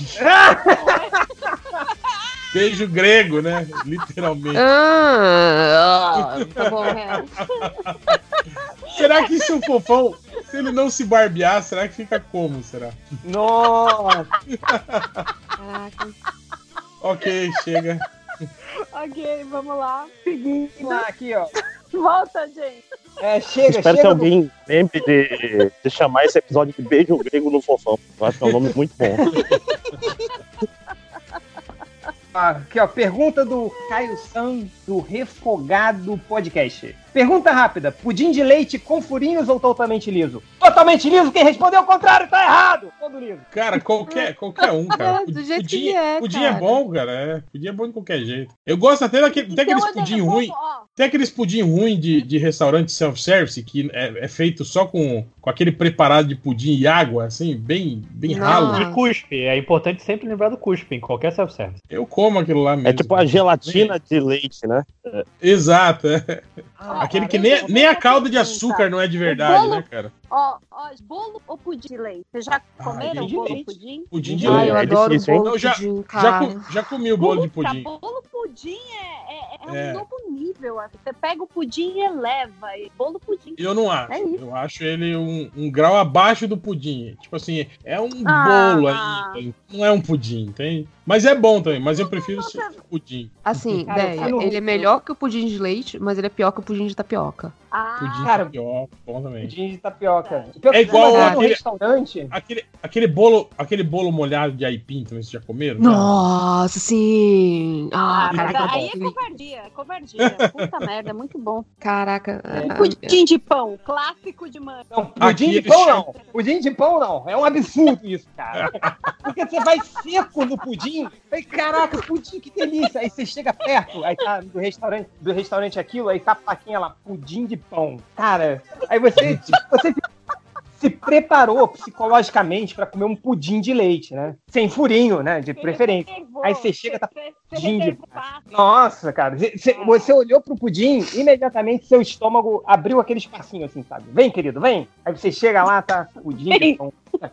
Beijo grego, né? Literalmente. Ah, tá bom, é. Será que se o fofão, se ele não se barbear, será que fica como? Será? Nossa! Caraca. Ok, chega. ok, vamos lá. Seguindo. Vamos lá, aqui, ó. Volta, gente. É, chega, Espero chega. que do- alguém lembre de, de chamar esse episódio de Beijo Grego no Fofão. Eu acho que é um nome muito bom. Aqui, ó, pergunta do Caio San do Refogado Podcast. Pergunta rápida: pudim de leite com furinhos ou totalmente liso? Totalmente liso, quem respondeu ao contrário tá errado! Todo liso. Cara, qualquer, qualquer um, cara. É, do jeito pudim, que é, pudim cara. é bom, cara. É, pudim é bom de qualquer jeito. Eu gosto até daquele, tem aqueles Então, pudim ruim. ó, Tem aqueles pudim ruim de, de restaurante self-service que é, é feito só com, com aquele preparado de pudim e água, assim, bem, bem Não. ralo. De cuspe. É importante sempre lembrar do cuspe em qualquer self-service. Eu como aquilo lá mesmo. É tipo a gelatina de leite, né? Exato. é. Aquele que nem, nem a calda de açúcar não é de verdade, né, cara? Ó, ó, bolo ou pudim de leite? Vocês já comeram pudim de bolo ou leite. pudim? Pudim de Ai, eu leite. é adoro difícil, bolo já- pudim, Já, já comi o bolo de Puta, pudim. bolo pudim é, é- é um É. novo nível. assim. Você pega o pudim e eleva. E bolo pudim. Eu não acho. É eu acho ele um, um grau abaixo do pudim. Tipo assim, é um Ah. bolo ainda. Não é um pudim, tem? Mas é bom também, mas eu prefiro tá- pudim. Assim, Cara, ideia, ele é melhor que o pudim de leite, mas ele é pior que o pudim de tapioca. Ah, Pudim Cara, tapioca, bom também. Pudim de tapioca. É igual Mas lá no aquele- restaurante. Aquele, aquele, bolo, aquele bolo molhado de aipim também, vocês já comeram? Nossa, sim! Ah, ah, caraca, aí é covardia. é Covardia. Puta merda, é muito bom. caraca. ah, Pudim de pão, clássico de manga. Não, pudim Aqui de pão não. Pudim de pão não. É um absurdo isso, cara. Porque você vai seco no pudim. Aí, caraca, pudim, que delícia. Aí você chega perto, aí tá do restaurante, do restaurante aquilo, aí tá a plaquinha lá, pudim de pão. Cara, aí você, você se preparou psicologicamente pra comer um pudim de leite, né? Sem furinho, né? De preferência. Aí você chega, tá pudim de- Nossa, cara, cê- cê- você olhou pro pudim, imediatamente seu estômago abriu aquele espacinho assim, sabe? Vem, querido, vem. Aí você chega lá, tá pudim de pão.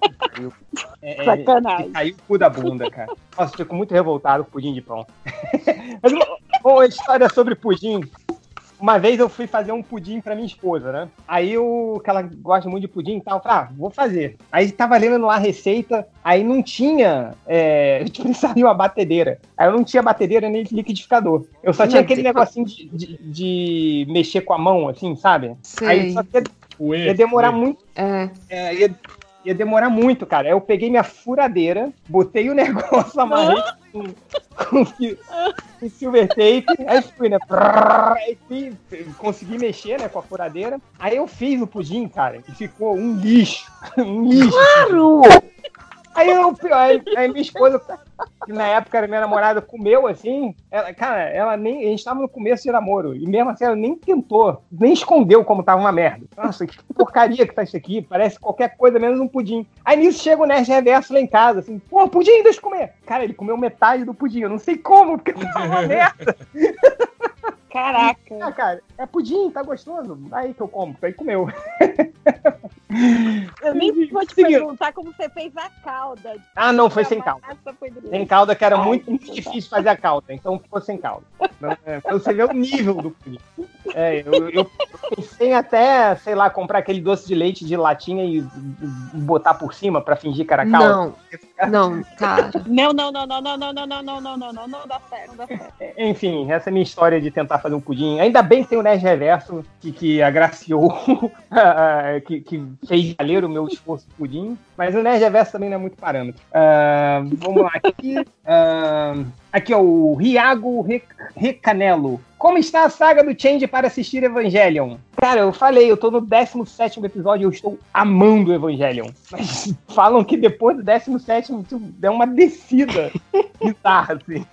É, é, Sacanagem. Caiu o cu da bunda, cara. Nossa, fico muito revoltado com pudim de pão. Mas história sobre pudim. Uma vez eu fui fazer um pudim pra minha esposa, né? Aí eu, que ela gosta muito de pudim e tal, eu falei, ah, vou fazer. Aí tava lendo lá a receita, aí não tinha, é, a gente precisava de uma batedeira. Aí eu não tinha batedeira nem liquidificador. Eu só tinha aquele Deus. negocinho de, de- de mexer com a mão, assim, sabe? Aí Sei. só que ia, ia demorar muito. É. É, ia, ia demorar muito, cara. Aí eu peguei minha furadeira, botei o negócio, amarrei com, com, com silver tape, aí fui, né? Consegui mexer, né, com a furadeira. Aí eu fiz o pudim, cara, e ficou um lixo. Um lixo. Claro! Aí, eu, aí, aí minha esposa, que na época era minha namorada, comeu assim. Ela, cara, ela nem. A gente tava no começo de namoro. E mesmo assim, ela nem tentou, nem escondeu como tava uma merda. Nossa, que porcaria que tá isso aqui. Parece qualquer coisa menos um pudim. Aí nisso chega o Nerd Reverso lá em casa, assim, pô, pudim, deixa eu comer. Cara, ele comeu metade do pudim. Eu não sei como, porque tava uma merda. Caraca. Ah, cara, é pudim, tá gostoso. Aí que eu como. Aí comeu. Eu nem vou te Seguindo. perguntar como você fez a calda. Ah, não, foi sem calda. Foi Sem calda, que era muito, muito difícil fazer a calda, então ficou sem calda. É, pra você ver o nível do pudim. É, eu, eu pensei até, sei lá, comprar aquele doce de leite de latinha e, e botar por cima pra fingir que era calda. Não, não, cara. Não, não, não, não, não, não, não, não, não, não, não, não, não dá certo, não dá certo. Enfim, essa é a minha história de tentar fazer um pudim. Ainda bem que tem o Nerd Reverso, que, que agraciou, ah, que, que fez valer o meu esforço pudim. Mas o Nerd Reverso também não é muito parâmetro. Ah, vamos lá, aqui. ah, aqui, ó, o Riago Re- Recanelo. Como está a saga do Change para assistir Evangelion? Cara, eu falei, eu tô no 17 episódio e eu estou amando Evangelion. Mas falam que depois do 17 tipo, deu uma descida bizarra, assim.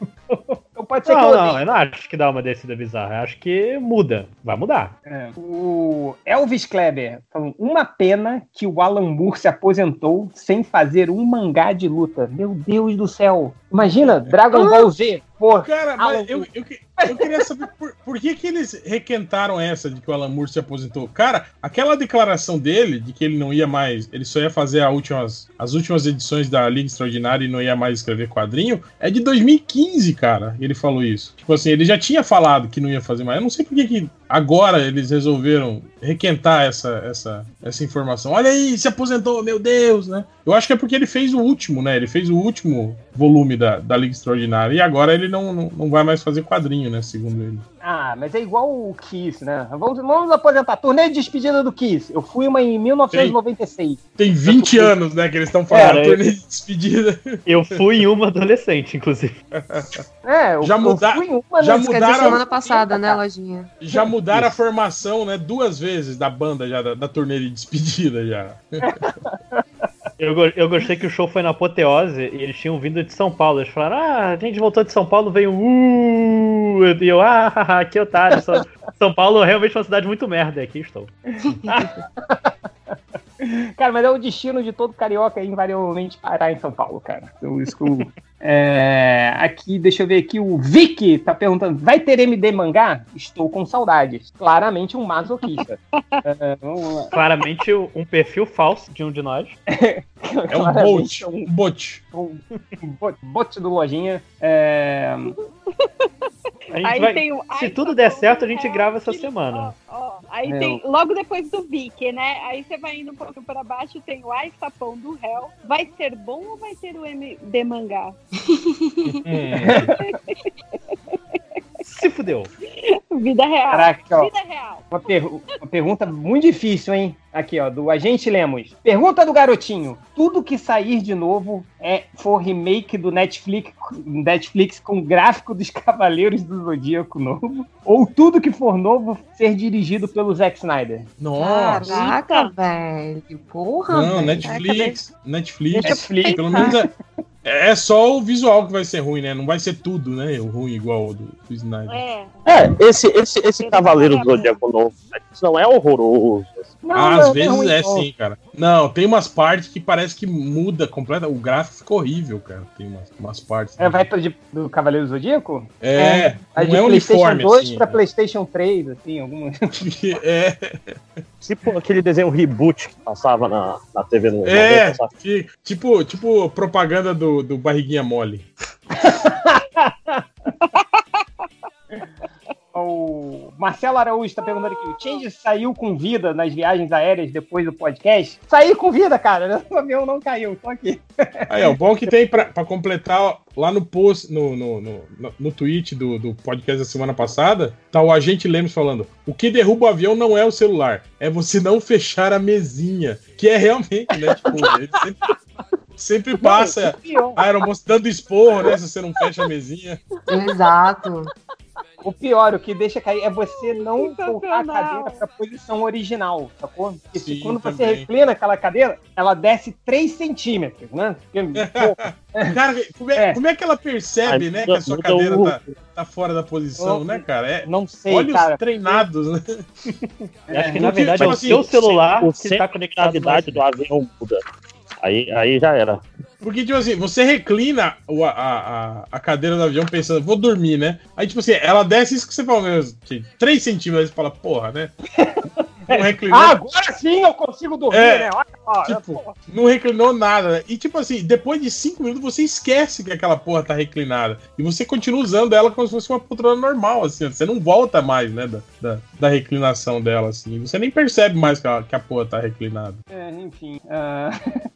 Pode ser que Não, eu não, eu não acho que dá uma descida bizarra. Eu acho que muda. Vai mudar. É. O Elvis Kleber falou, uma pena que o Alan Moore se aposentou sem fazer um mangá de luta. Meu Deus do céu. Imagina, Dragon Ball Z. Pô, Cara, mas eu, eu, eu queria saber por, por que, que eles requentaram essa de que o Alan Moore se aposentou. Cara, aquela declaração dele de que ele não ia mais, ele só ia fazer últimas, as últimas edições da Liga Extraordinária e não ia mais escrever quadrinho, é de 2015, cara. Ele falou isso. Tipo assim, ele já tinha falado que não ia fazer mais. Eu não sei por que, que agora eles resolveram requentar essa, essa, essa informação. Olha aí, se aposentou, meu Deus, né? Eu acho que é porque ele fez o último, né? Ele fez o último volume da, da Liga Extraordinária e agora ele não, não, não vai mais fazer quadrinho, né? Segundo ele. Ah, mas é igual o Kiss, né? Vamos, vamos aposentar. Turnê de despedida do Kiss. Eu fui uma em 1996. Tem 20 anos, né? Que eles estão falando. Cara, turnê de despedida. Eu fui em uma adolescente, inclusive. É, eu, Já eu muda- fui uma já nas- Isso quer dizer mudaram- semana passada, né, lojinha? Já mudaram a formação, né? Duas vezes da banda já, da, da turnê de despedida já. Eu, eu gostei que o show foi na apoteose e eles tinham vindo de São Paulo. Eles falaram, ah, a gente voltou de São Paulo, veio uh, e eu, ah, haha, que otário. São, Paulo é realmente uma cidade muito merda, aqui estou. Cara, mas é o destino de todo carioca invariavelmente parar em São Paulo, cara. Então, isso que eu- É, aqui, deixa eu ver aqui, o Vic tá perguntando: vai ter MD mangá? Estou com saudades. Claramente um masoquista. É. Claramente um perfil falso de um de nós. É um bot. Um bot. um, um bot- bot do Lojinha. É, vai- tem o se tudo tá der certo, a gente grava essa semana. ó, ó, aí É, tem, logo depois do Vic, né? Aí você vai indo um pouco pra baixo, tem o Ai Sapão do Hell. Vai ser bom ou vai ser o MD mangá? Se fudeu. Vida real. Caraca, ó. Vida real. Uma, pergu- uma pergunta muito difícil, hein? Aqui, ó, do Agente Lemos. Pergunta do garotinho. Tudo que sair de novo é for remake do Netflix, Netflix com gráfico dos Cavaleiros do Zodíaco novo? Ou tudo que for novo ser dirigido pelo Zack Snyder? Nossa. Caraca, velho. Porra, Não, velho. Netflix. Netflix. Netflix. Pelo menos é, é só o visual que vai ser ruim, né? Não vai ser tudo, né? O ruim igual o do, do Snyder. É. É, esse, esse, esse Cavaleiro do Zodíaco novo, né, isso não é horroroso. Ah, Às não é vezes é não. sim, cara. Não, tem umas partes que parece que muda completa. O gráfico fica horrível, cara. Tem umas, umas partes. É, vai pro de- do Cavaleiro do Zodíaco? É, Vai não de é PlayStation uniforme 2 assim. pra né? PlayStation 3, assim, alguma. É, Tipo aquele desenho reboot que passava na, na TV no é, sabe? que- tipo, tipo propaganda do, do Barriguinha Mole. O Marcelo Araújo tá perguntando aqui: o Change saiu com vida nas viagens aéreas depois do podcast? Saí com vida, cara. O avião não caiu, tô aqui. Aí, ó, o bom que tem pra, pra completar lá no post, no, no, no, no, tweet do, do podcast da semana passada, tá o agente Lemos falando: o que derruba o avião não é o celular, é você não fechar a mesinha. Que é realmente, né? Tipo, ele sempre, sempre passa Pior. a aeromoça dando esporro, né? Se você não fecha a mesinha. Exato. O pior, o que deixa cair é você não voltar a cadeira pra posição original, sacou? Porque Sim, quando você também. reclina aquela cadeira, ela desce 3 centímetros, né? Porque, Cara, como é, É. como é que ela percebe, Aí né, que a sua cadeira tá, tá fora da posição, Oh, né, cara? É, não sei, olha cara. os treinados, né? Eu acho que É, na verdade é tipo o assim, seu celular o que tá conectado gravidade do avião muda. Aí, aí já era. Porque, tipo assim, você reclina o- a, a, a cadeira do avião pensando, vou dormir, né? Aí, tipo assim, ela desce isso que você falou mesmo, que 3 centímetros, você fala, porra, né? Não reclinou, Ah, agora sim eu consigo dormir, É, né? Olha só, tipo, não reclinou nada, né? E, tipo assim, depois de 5 minutos, você esquece que aquela porra tá reclinada. E você continua usando ela como se fosse uma poltrona normal, assim. Você não volta mais, né, da, da, da reclinação dela, assim. Você nem percebe mais que a, que a porra tá reclinada. É, enfim. ah,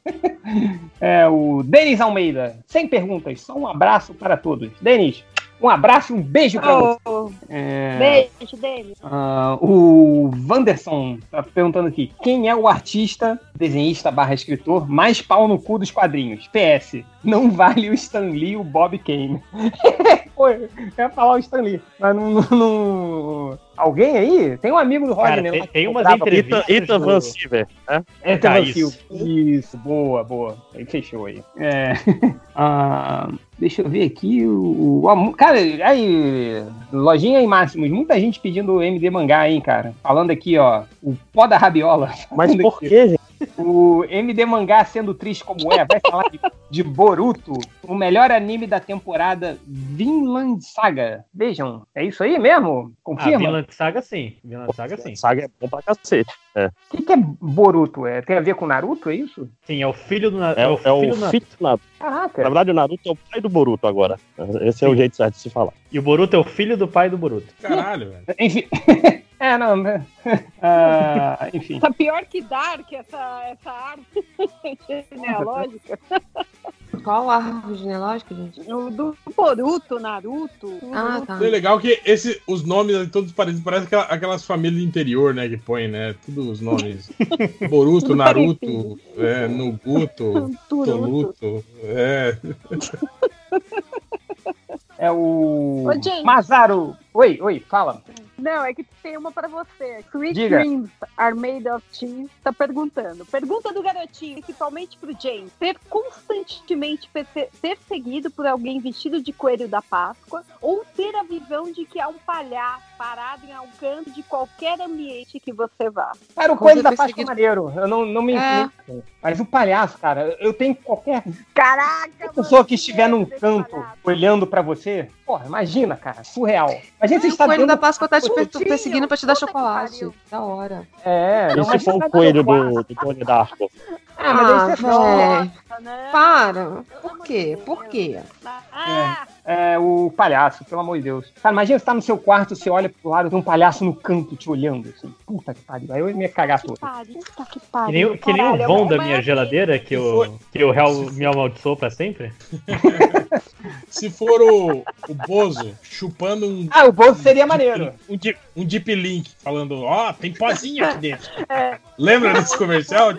é, o Denis Almeida. Sem perguntas, só um abraço para todos. Denis, um abraço e um beijo você. Oh, É, beijo dele. ah, o Wanderson tá perguntando aqui: quem é o artista, desenhista barra escritor, mais pau no cu dos quadrinhos? PS. Não vale o Stan Lee o Bob Kane. Pô, eu ia falar o Stanley. Mas não, não- não- Alguém aí? Tem um amigo do Cara, Rodney tem- lá que tem umas entrevistas- do- Van Siever, né? É, Tá, Van isso. Boa, boa. Aí fechou aí. É. Ah, deixa eu ver aqui o. o- cara, aí, lojinha em máximos. Muita gente pedindo MD mangá, hein, cara. Falando aqui, ó. O pó da rabiola. Mas por que, gente? O MD mangá sendo triste como é, vai falar de, de Boruto, o melhor anime da temporada Vinland Saga. Vejam, é isso aí mesmo? Ah, Confirma? Vinland Saga sim. Vinland Saga sim. Saga é bom pra cacete. É, O que, que é Boruto? É, tem a ver com Naruto, é isso? Sim, é o filho do Na- é, o- é o filho do Na- filho do Naruto. Caraca. Na verdade, o Naruto é o pai do Boruto agora. Esse é o Sim. jeito certo de se falar. E o Boruto é o filho do pai do Boruto. Caralho, velho. Enfim. é, não. né? Ah, enfim. Tá pior que Dark, essa, essa árvore genealógica. Qual árvore genealógica, gente? O do Boruto, Naruto. Ah, tá. É legal que esse, os nomes todos parecem, parece aquela- aquelas famílias do interior, né, que põe, né? Todos os nomes. Boruto, Naruto, é. Toluto. É. É o. Gente. Masaru. Oi, oi, fala. Não, é que tem uma pra você. Sweet Diga. Dreams Are Made of Cheese tá perguntando. Pergunta do garotinho, principalmente pro James. Ser constantemente perse- perseguido por alguém vestido de coelho da Páscoa ou ter a visão de que há um palhaço parado em algum canto de qualquer ambiente que você vá. Cara, o coelho da Páscoa é maneiro. Eu não, não me É. incluo. Mas o palhaço, cara, eu tenho qualquer Caraca! pessoa mano, que estiver num canto palhaço. olhando pra você. Porra, imagina, cara. Surreal. Você O está coelho da. Páscoa tá te perseguindo pra te dar chocolate. Da hora. É, E não, se mas for você o tá coelho do, do Tony Darko? Ah, mas Ah, aí você é velho. Né? Para. Por quê? Por quê? Ah, É, o palhaço, pelo amor de Deus. Cara, imagina você tá no seu quarto, você olha pro lado, tem um palhaço no canto te olhando. Assim. Puta que pariu. Aí eu ia me cagar que todo. puta que pariu. nem, o- que nem o vão da mas minha geladeira que o, que o réu me amaldiçoou pra sempre. Se for o, o Bozo chupando um, Ah, o bolso seria maneiro. um, deep, um deep link, falando, ó, tem pozinho aqui dentro. É. Lembra desse comercial.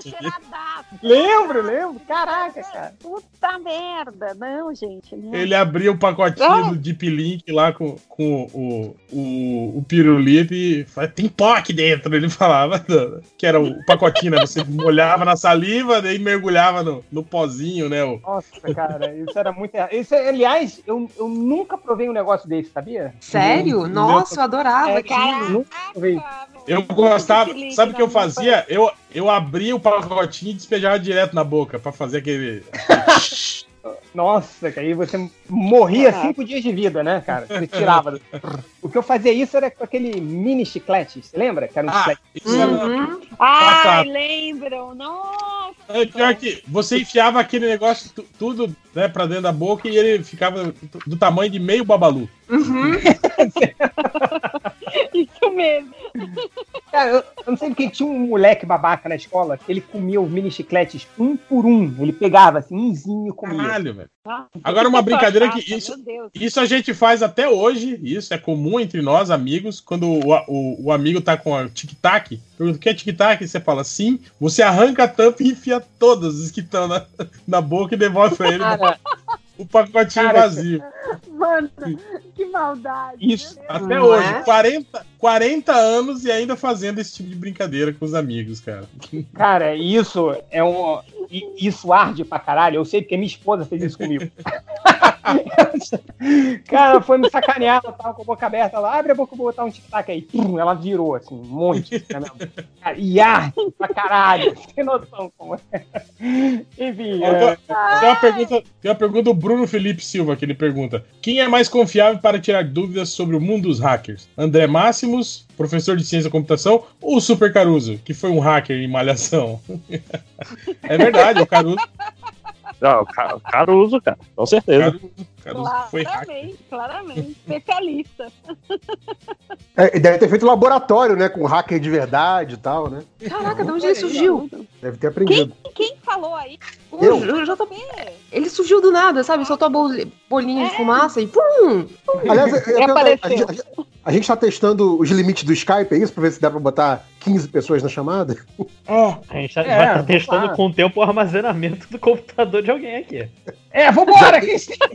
Lembro, lembro. Caraca, cara. Puta merda. Não, gente. Não. Ele abria o pacotinho Ah. do Deep Link lá com, com o, o, o pirulito e falava, tem pó aqui dentro. Ele falava que era o pacotinho, né? Você molhava na saliva, daí mergulhava no, no pozinho, né? O, Nossa, cara, isso era muito errado. Isso, aliás, eu, eu nunca provei um negócio desse, sabia? Sério? Não- Nossa, eu adorava É, aquilo. Nunca provei. Eu gostava, sabe o que eu fazia? Eu, eu abria o pacotinho e despejava direto na boca pra fazer aquele. Nossa, que aí você morria cinco dias de vida, né, cara? Você tirava. O que eu fazia isso era com aquele mini chiclete, você lembra? Que era um Ah, chiclete. era. Uhum. Ai, lembram. Nossa. É pior que você enfiava aquele negócio tu- tudo né, pra dentro da boca e ele ficava do tamanho de meio babalu. Uhum. Isso mesmo. Cara, eu, eu não sei porque tinha um moleque babaca na escola que ele comia os mini chicletes um por um. Ele pegava assim, umzinho e comia. Caralho, velho. Ah, Agora uma brincadeira que chata, isso, isso a gente faz até hoje, isso é comum entre nós, amigos, quando o, o, o amigo tá com a tic-tac, pergunta o que é tic-tac? Você fala sim, você arranca a tampa e enfia todos os que estão na, na boca e devolve pra ele Cara, o pacotinho Cara, vazio. Mano, que maldade. Isso. Até Não hoje, é? 40, 40 anos e ainda fazendo esse tipo de brincadeira com os amigos, cara. cara, isso é um. I- Isso arde pra caralho. Eu sei porque minha esposa fez isso comigo. cara, foi me sacanear, ela tava com a boca aberta. Ela abre a boca, eu vou botar um tic-tac aí. Pum, ela virou, assim, um monte. né, meu? Cara, E arde pra caralho. Tem noção como é. Enfim, é, Tem uma, pergunta, tem uma pergunta do Bruno Felipe Silva que ele pergunta: Quem é mais confiável para tirar dúvidas sobre o mundo dos hackers? André Máximos, professor de ciência da computação, ou o Super Caruso, que foi um hacker em malhação? é verdade, o Caruso, Não, Ca- Caruso, cara, com certeza. Caruso, Claramente, claramente. Especialista. É, deve ter feito laboratório, né? Com hacker de verdade e tal, né? Caraca, de onde ele surgiu? Deve ter aprendido. Quem falou aí? O Eu? Já tá- Você? Ele surgiu do nada, sabe? Soltou a bol- bolinha de fumaça e pum! Aliás, a, apareceu. gente, a gente- a gente tá testando os limites do Skype, é isso? Pra ver se dá pra botar 15 pessoas na chamada? A gente tá, É, vai estar vamos testando lá. com o tempo o armazenamento do computador de alguém aqui. é vambora, Cristina.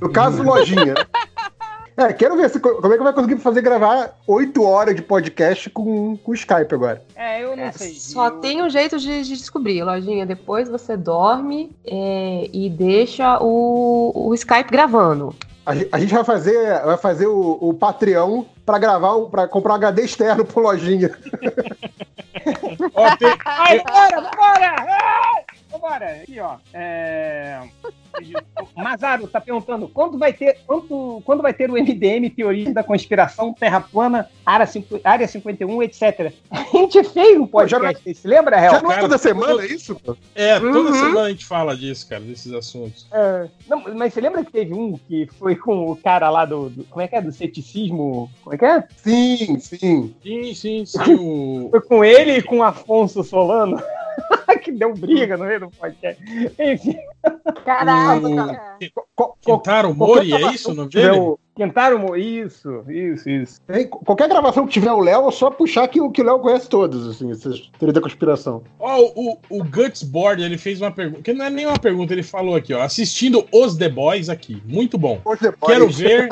No caso, lojinha. né? É, quero ver se, como é que vai conseguir fazer gravar 8 horas de podcast com, o Skype agora. É, eu não É, sei. só Eu- tem um jeito de, de descobrir, Lojinha. Depois você dorme é, e deixa o, o Skype gravando. A, a gente vai fazer, vai fazer o, o Patreon pra gravar, pra comprar um HD externo pro lojinha. Ó, tem- Ai, bora, bora! Ai, Vambora! Aqui, ó. É... Mazaro tá perguntando quando vai ter, quando, quando vai ter o MDM, Teoria da Conspiração, Terra Plana, Área, 5, Área 51, etc. A gente fez um podcast, você se lembra, Já Hel? não é toda semana é isso? pô? é, toda Uhum. semana a gente fala disso, cara, desses assuntos. É, não, mas você lembra que teve um que foi com o cara lá do, do- Como é que é? Do ceticismo. Como é que é? Sim, sim. Sim, sim, sim. O... Foi com ele e com o Afonso Solano. que deu briga no meio do podcast. Enfim. Caraca, O- cara. Kentaro Mori, é isso o nome tiver dele? o- Tentaram. mo- Isso, isso, isso. tem- qualquer gravação que tiver o Léo, é só puxar que, o- que o Léo conhece todos, assim, essas teorias da conspiração. Ó, o, o Guts Board, ele fez uma pergunta, que não é nem uma pergunta, ele falou aqui, ó, assistindo Os The Boys aqui, muito bom. Hoje depois, Quero ver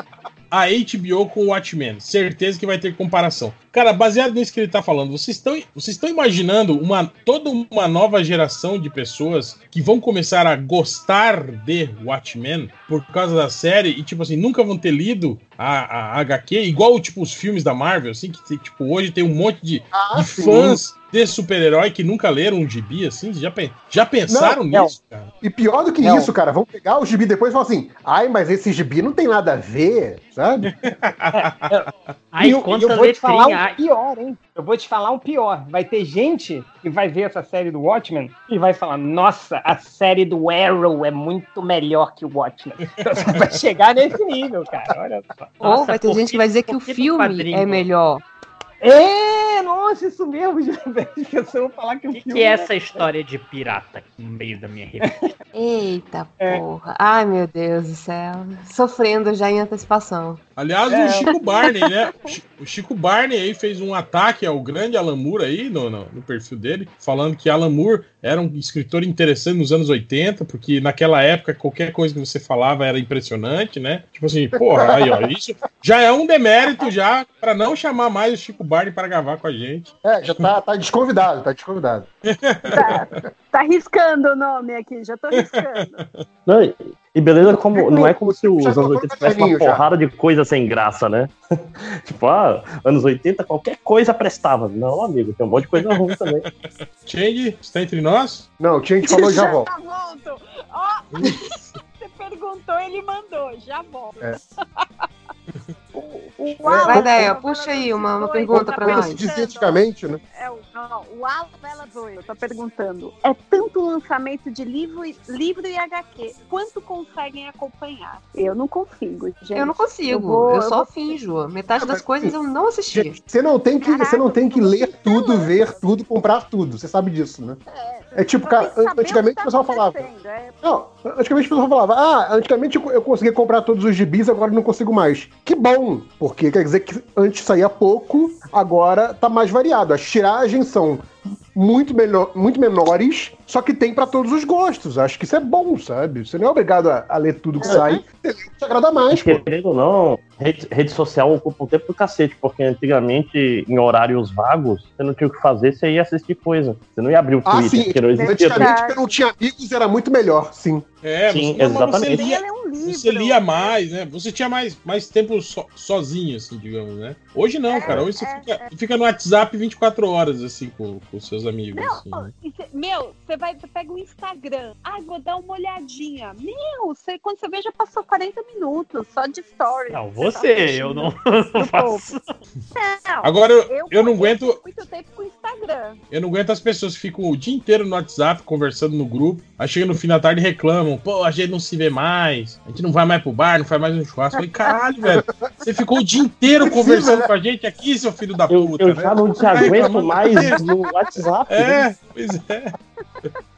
a HBO com o Watchmen. Certeza que vai ter comparação. Cara, baseado nisso que ele tá falando, vocês estão vocês estão imaginando uma, toda uma nova geração de pessoas que vão começar a gostar de Watchmen por causa da série e, tipo assim, nunca vão ter lido a, a HQ, igual, tipo, os filmes da Marvel, assim, que, tipo, hoje tem um monte de, Ah, de fãs de super-herói que nunca leram um gibi, assim, já, pen- já pensaram Não, nisso, cara? E pior do que Não. isso, cara, vão pegar o gibi depois e falar assim: ai, mas esse gibi não tem nada a ver, sabe? Ai, e eu, quanta eu vou te falar um pior, hein? Eu vou te falar um pior. Vai ter gente que vai ver essa série do Watchmen e vai falar: Nossa, a série do Arrow é muito melhor que o Watchmen. Então, vai chegar nesse nível, cara. Olha só. Ou Nossa, vai ter gente que- que vai dizer que o filme é melhor. É, nossa, isso mesmo. As pessoas vão falar que o que, filme que é essa história de pirata aqui no meio da minha revista? Eita É. porra. Ai, meu Deus do céu. Sofrendo já em antecipação. Aliás, É. o Chico Barney, né? O Chico Barney aí fez um ataque ao grande Alan Moore aí no, no, no perfil dele, falando que Alan Moore era um escritor interessante nos anos 80, porque naquela época qualquer coisa que você falava era impressionante, né? Tipo assim, porra, aí ó, isso já é um demérito já para não chamar mais o Chico Barney para gravar com a gente. É, já tá, tá desconvidado, tá desconvidado. Tá riscando o nome aqui, já tô riscando. Não, e- e beleza, como, não é como se os Já anos colocou 80 tivesse uma caderninho já. porrada de coisa sem graça, né? tipo, ah, anos 80 qualquer coisa prestava. Não, amigo, tem um monte de coisa ruim também. Change, está entre nós? Não, tinha gente falou já volta. Já volto. Ó, você perguntou, ele mandou. Já volto. É. O, o Vai, Alan ó, Bela puxa aí uma, uma pergunta pra Como nós. se dizia antigamente, né? É, o, não, o Alan Bela Doido tá perguntando. É tanto lançamento de livro, e- livro e HQ. Quanto conseguem acompanhar? Eu não consigo, gente. Eu não consigo, eu, Eu vou- eu só vou- finjo. Metade Ah, das mas, coisas eu não assisti. Gente, você não tem que, você não tem que Caraca, ler tudo, ver tudo, comprar tudo. Você sabe disso, né? É tipo, Só cara, antigamente o pessoal tá falava. acontecendo, é. Não, antigamente o pessoal falava, ah, antigamente eu eu conseguia comprar todos os gibis, agora eu não consigo mais. Que bom, porque quer dizer que antes saía pouco, agora tá mais variado. As tiragens são muito, menor, muito menores, só que tem pra todos os gostos. Acho que isso é bom, sabe? Você não é obrigado a, a ler tudo que sai, tem que te agrada mais, pô. Querendo ou não, rede, rede social ocupa um tempo do cacete, porque antigamente, em horários vagos, você não tinha o que fazer, você ia assistir coisa. Você não ia abrir o Ah, Twitter, sim. porque não existia Antigamente, quando não tinha amigos, era muito melhor, sim. É, Sim, mas você exatamente. lia, Ler um livro. Você lia mais, né? Você tinha mais, mais tempo so- sozinho, assim, digamos, né? Hoje não, cara. Hoje você é, fica, fica no WhatsApp 24 horas, assim, com, com seus amigos. assim, Não, né? cê- meu, você vai, você pega o Instagram. Ai, vou dar uma olhadinha. Meu, você, quando você vê, já passou 40 minutos só de stories. Não, Você tá você, assistindo. eu não, não faço. Não, Agora, eu, eu, eu não aguento. muito tempo com o Instagram. Eu não aguento as pessoas que ficam o dia inteiro no WhatsApp conversando no grupo. Aí chega no fim da tarde e reclamam: pô, a gente não se vê mais, a gente não vai mais pro bar, não faz mais um churrasco. Eu falei, caralho, velho, você ficou o dia inteiro conversando com a gente aqui, seu filho da Eu, puta. eu né? já não te aguento mais no WhatsApp. né? É, pois é.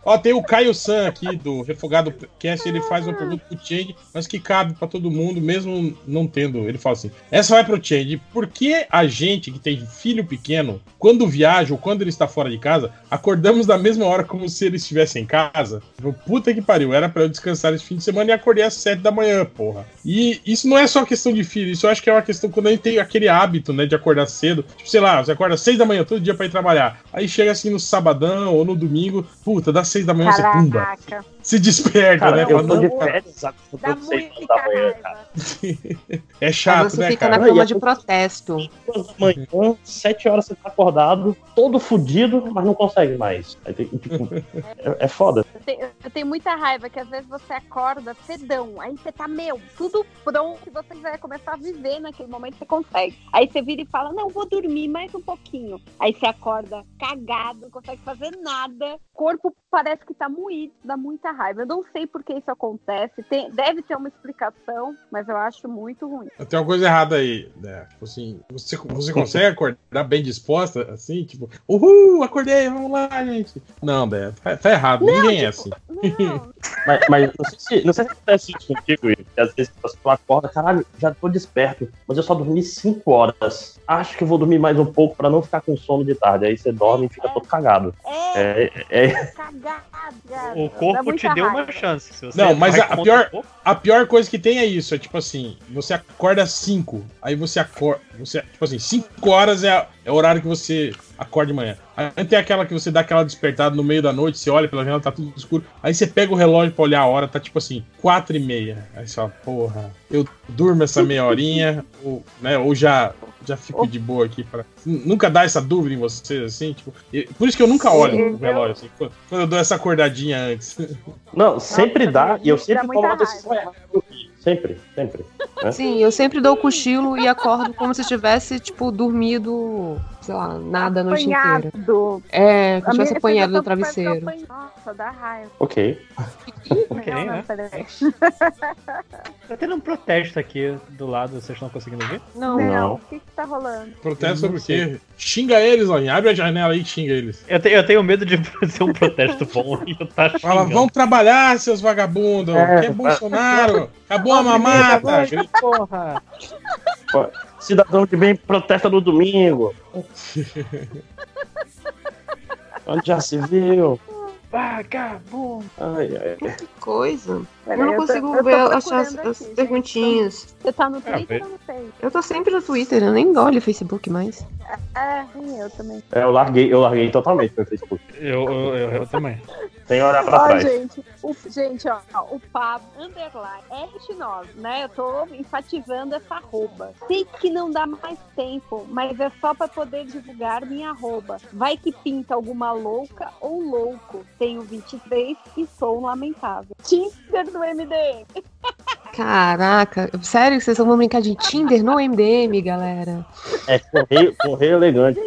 Ó, tem o Caio San aqui do Refogado Cast, ele faz uma pergunta pro Change, mas que cabe pra todo mundo, mesmo não tendo. Ele fala assim: essa vai pro Change. Por que a gente que tem filho pequeno, quando viaja ou quando ele está fora de casa, acordamos da mesma hora como se ele estivesse em casa? Tipo, Puta que pariu, era pra eu descansar esse fim de semana e acordei às sete da manhã, porra. E isso não é só questão de filho, isso eu acho que é uma questão quando a gente tem aquele hábito, né, de acordar cedo. Tipo, sei lá, você acorda às seis da manhã todo dia pra ir trabalhar. Aí chega assim no sabadão ou no domingo, puta, das seis da manhã você pumba. Se desperta, Cara, né? eu tô de "Não, férias, sabe? Eu da manhã, raiva. cara. É chato, você né, fica cara? na Não, e cama é de protesto. Duas da manhã, sete horas você tá acordado, todo fudido, mas não consegue mais. Aí tem, tipo, é, é foda. Eu tenho, eu tenho muita raiva que às vezes você acorda cedão, aí você tá, meu, tudo pronto, se você quiser começar a viver naquele momento, você consegue. Aí você vira e fala, não, vou dormir mais um pouquinho. Aí você acorda cagado, não consegue fazer nada, corpo parece que tá moído, dá muita raiva. Eu não sei por que isso acontece, tem- deve ter uma explicação, mas eu acho muito ruim. Tem uma coisa errada aí, né? Tipo assim, você, você consegue acordar bem disposta, assim, tipo, uhul, acordei, vamos lá, gente. Não, Bé, tá, tá errado, ninguém é assim. Não, Mas, mas não, sei se, não sei se acontece isso contigo, Igor, que às vezes você acorda, caralho, já tô desperto, mas eu só dormi 5 horas. Acho que eu vou dormir mais um pouco pra não ficar com sono de tarde. Aí você dorme e fica todo cagado. é, É, é, cagada. O Dá corpo muita te deu raiva. uma chance. Se você Não, mas a- a pior- corpo, A pior coisa que tem é isso, é tipo assim, você acorda às 5, aí você acorda, você, tipo assim, 5 horas é, a- é o horário que você acorda de manhã. Aí tem aquela que você dá aquela despertada no meio da noite, você olha pela janela, tá tudo escuro, aí você pega o relógio pra olhar a hora, tá tipo assim, 4 e meia. Aí você fala, porra, eu durmo essa meia horinha, ou, né, ou já, já fico de boa aqui para Nunca dá essa dúvida em vocês, assim, tipo, por isso que eu nunca olho o relógio, assim, quando eu dou essa acordadinha antes. não, sempre dá, e eu sempre tomo uma decisão errada. Sempre, sempre. Sim, eu sempre dou o cochilo e acordo como se tivesse, tipo, dormido, sei lá, nada a noite inteira. Apanhado. É, como se A tivesse apanhado no travesseiro. Nossa, dá raiva. Ok. Ok, não, né? Tá tendo um protesto aqui do lado, vocês estão conseguindo ver? Não, Não, Não. o que que tá rolando? Protesto sobre o quê? Xinga eles, ó, abre a janela aí e xinga eles. Eu, te- eu tenho medo de ser um protesto bom e eu tá Fala, xingando. vão trabalhar, seus vagabundos. É, que é Bolsonaro? Acabou a mamata. Porra! Cidadão de bem protesta no domingo. Onde já se viu? Vagabundo! Ai, ai. que coisa. Eu não consigo eu tô ver, achar as, as aqui, gente. perguntinhas. Você tá no Ah, Twitter ou no Face? Eu tô sempre no Twitter, eu nem olho o Facebook mais. É, eu também. É, eu larguei, eu larguei totalmente meu Facebook. Eu, eu, eu, eu também. Sem olhar pra Ó, trás. gente, o, gente, ó, ó, o Pablo, underline, R9, né? Eu tô enfatizando essa arroba. Sei que não dá mais tempo, mas é só pra poder divulgar minha arroba. Vai que pinta alguma louca ou louco. Tenho 23 e sou um lamentável. Tinder do MDM. Caraca, sério que vocês vão brincar de Tinder no MDM, galera? É correio, correio elegante.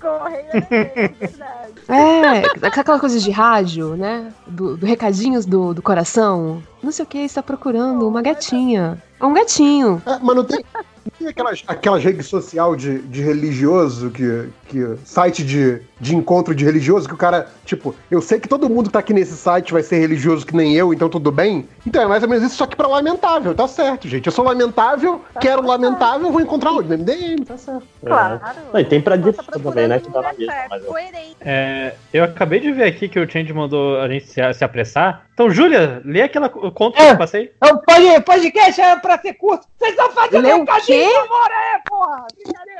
Correio, é verdade. É, aquela coisa de rádio, né? Do, do recadinhos do, do coração. Não sei o que, está procurando uma gatinha. É um gatinho. É, mas não tem, não tem aquelas, aquelas redes social de, de religioso, que, que site de, de encontro de religioso, que o cara, tipo, eu sei que todo mundo que tá aqui nesse site vai ser religioso que nem eu, então tudo bem. Então é mais ou menos isso, só que pra lamentável, tá certo, gente. Eu sou lamentável, quero lamentável, vou encontrar onde? No MDM, tá certo. Claro. Não, e tem pra tá disso também, né? Que dá na mesma, certo, mas eu- coerente. É, eu acabei de ver aqui que o Change mandou a gente se, se apressar. Então, Júlia, lê aquela o conto que É. eu passei. O pod- podcast é pra ser curto. Vocês estão fazendo Lê o recadinho quê? de amor aí, porra.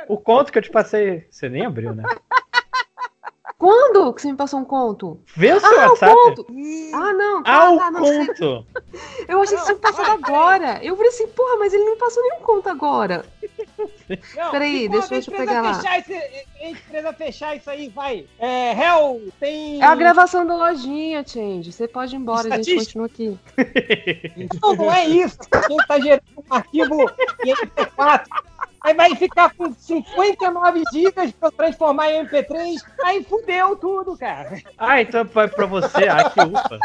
O conto que eu te passei. Você nem abriu, né? Quando que você me passou um conto? Vê o seu Ah, WhatsApp. conto! Ah, não. Ah, tá, o tá, conto! Eu achei que você tinha passado agora. Eu falei assim, porra, mas ele não passou nenhum conto agora. Não, Peraí, se deixa a eu empresa pegar lá. Esse, a empresa fechar isso aí, vai. É, Hell, tem. É a gravação da lojinha, Change. Você pode ir embora, a gente continua aqui. Não, não é isso. Quem tá gerando um arquivo em MP4. Aí vai ficar com 59 gigas pra eu transformar em MP3. Aí fudeu tudo, cara. Ah, então vai pra você. Ah, que ufa.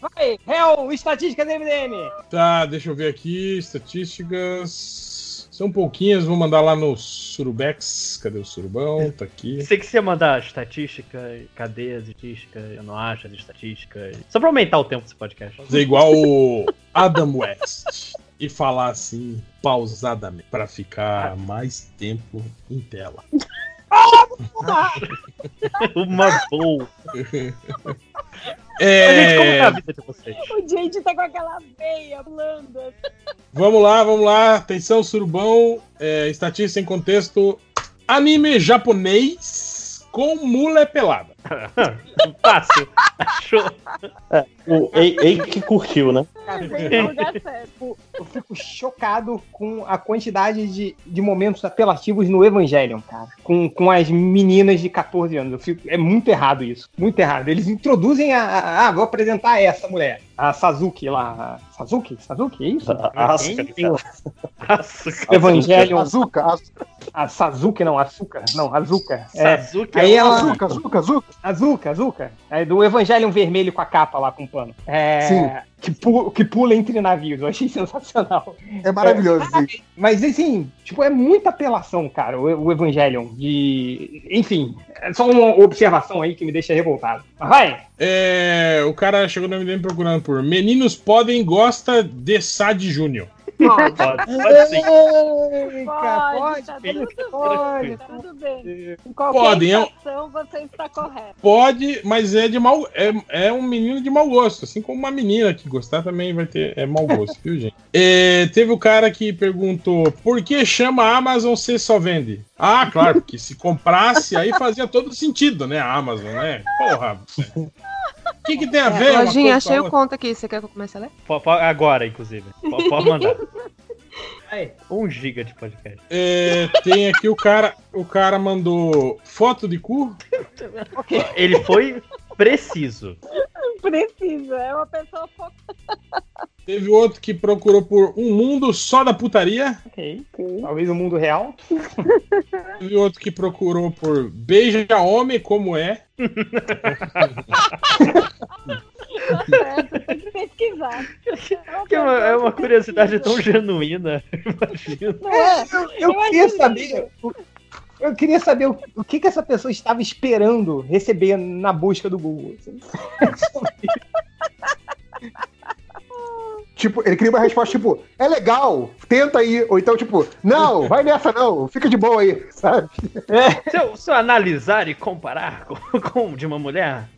Vai, Hell, estatística do MDM. Tá, deixa eu ver aqui. Estatísticas. São pouquinhas, vou mandar lá no Surubex. Cadê o Surubão? Tá aqui. Sei que você ia mandar estatística, cadê as estatísticas, eu não acho as estatísticas. Só pra aumentar o tempo desse podcast. Fazer igual o Adam West e falar assim pausadamente pra ficar mais tempo em tela. Uma boa. Gente, tá É, vida de vocês? O gente tá com aquela veia blanda. vamos lá, vamos lá. Atenção, surubão. É, estatística sem contexto. Anime japonês com mula pelada. Fácil. Achou? O Ei, Ei que curtiu, né? Eu fico chocado com a quantidade de, de momentos apelativos no Evangelion, cara. Com, com as meninas de 14 anos. Eu fico, é muito errado isso. Muito errado. Eles introduzem a. ah, vou apresentar essa mulher. A Sazuki lá. a- Sazuki? Sazuki? É isso? A Asuka. Azuka, Azuka, A Sazuki, não, Açúcar. Não, Azuka. É, Sazuki Aí é ela- Azuka, Azuka, Azuka. Azuka, Azuka. É do Evangelion vermelho com a capa lá com o pano. É, Sim. Que, pu- que pula entre navios. Eu achei sensacional. É maravilhoso, sim. Mas assim, tipo, é muita apelação, cara, o, o Evangelion. De. Enfim, é só uma observação aí que me deixa revoltado. Mas vai! É, o cara chegou no MDM procurando por Meninos podem gosta de Sad Júnior. Pode, pode sim. Pode, tá pode, tudo pode. bem, tá tudo bem. Em qualquer Podem, você está correto. Pode, mas é de mau. É, é um menino de mau gosto. Assim como uma menina que gostar também vai ter é mau gosto, viu, gente? É, teve o cara que perguntou por que chama a Amazon se só vende? Ah, claro, porque se comprasse, aí fazia todo sentido, né? A Amazon, né? Porra. O que, que tem a ver? É, Lojinha, achei o conto aqui. Você quer que eu comece a ler? Agora, inclusive. Po- Pode mandar. Vai. Um giga de podcast. É, tem aqui o cara. O cara mandou foto de cu. Ele foi preciso. Precisa, é uma pessoa focada. Teve outro que procurou por um mundo só da putaria. Ok. Talvez o mundo real. Teve outro que procurou por beija homem como é. Tem que pesquisar. Que é uma, é uma curiosidade tão genuína. Imagina. É? Eu Eu queria acho saber. o- Eu queria saber o, o que, que essa pessoa estava esperando receber na busca do Google. assim. Tipo, ele queria uma resposta tipo, é legal, tenta aí. Ou então, tipo, não, vai nessa não, fica de boa aí, sabe? Se eu, se eu analisar e comparar com, com de uma mulher,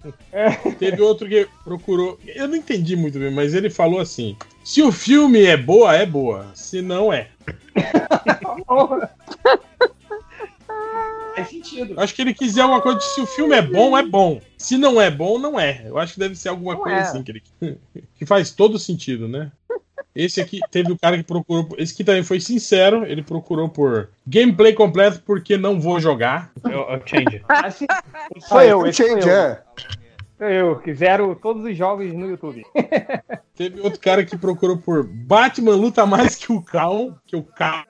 Teve outro que procurou. Eu não entendi muito bem, mas ele falou assim: se o filme é boa, é boa. Se não é. Faz sentido. Acho que ele quis dizer alguma coisa de se o filme é bom, é bom. Se não é bom, não é. Eu acho que deve ser alguma Não coisa é. assim que ele. Que faz todo sentido, né? Esse aqui teve o cara que procurou. Esse aqui também foi sincero. Ele procurou por gameplay completo porque não vou jogar. eu, eu change. Assim, sou Ah, eu, é esse sou change, eu. é. Eu, que zero todos os jogos no YouTube. Teve outro cara que procurou por Batman luta mais que o cão. Que o Cão?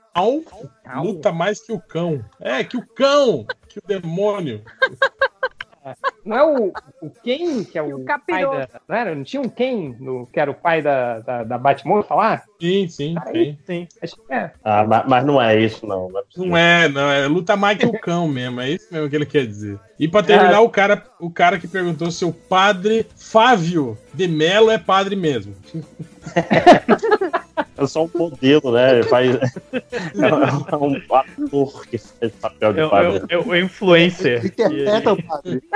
luta mais que o cão. É, que o cão, que o demônio. Não é o, o Ken, que é o, o pai da. Não, era? não tinha um Ken, no, que era o pai da, da, da Batmoça lá? Sim, sim, tem. Sim. Acho que é. Ah, ma- mas, não é isso, não. Não é. Não é, não, é luta mais que o cão mesmo, é isso mesmo que ele quer dizer. E pra terminar, o, cara, o cara que perguntou se o padre Fávio de Mello é padre mesmo. É só um modelo, né? Ele Faz... É um ator que faz papel de É, o- é, padre. o- é o influencer. Interpreta o padre.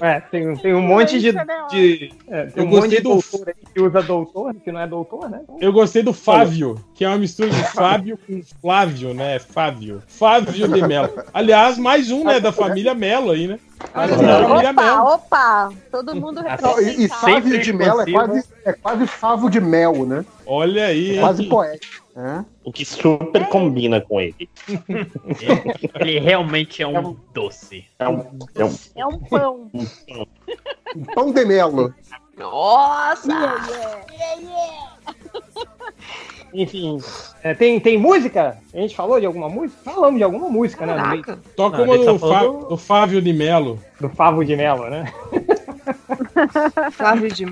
É, tem, tem um monte de. de é, tem Eu um monte gostei de do- doutor que usa doutor, que não é doutor, né? Eu gostei do Fávio, que é uma mistura de Fábio com Flávio, né? Fávio. Fávio de Mello. Aliás, mais um, né? Da família Mello aí, né? Opa, opa! Todo mundo e, e representado. Fávio Sempre de Mel é quase, é quase favo de mel, né? Olha aí. É quase poético. né? O que super combina com ele. Ele realmente é um doce. É um, é um É um pão. Um Pão de melo. Nossa! Yeah, yeah. Enfim. é, tem, tem música? A gente falou de alguma música? Falamos de alguma música, né? Caraca. Toca Não, uma ele tá do, Fá- do Fávio de Mello. Do Favo de Melo, né? Flávio de,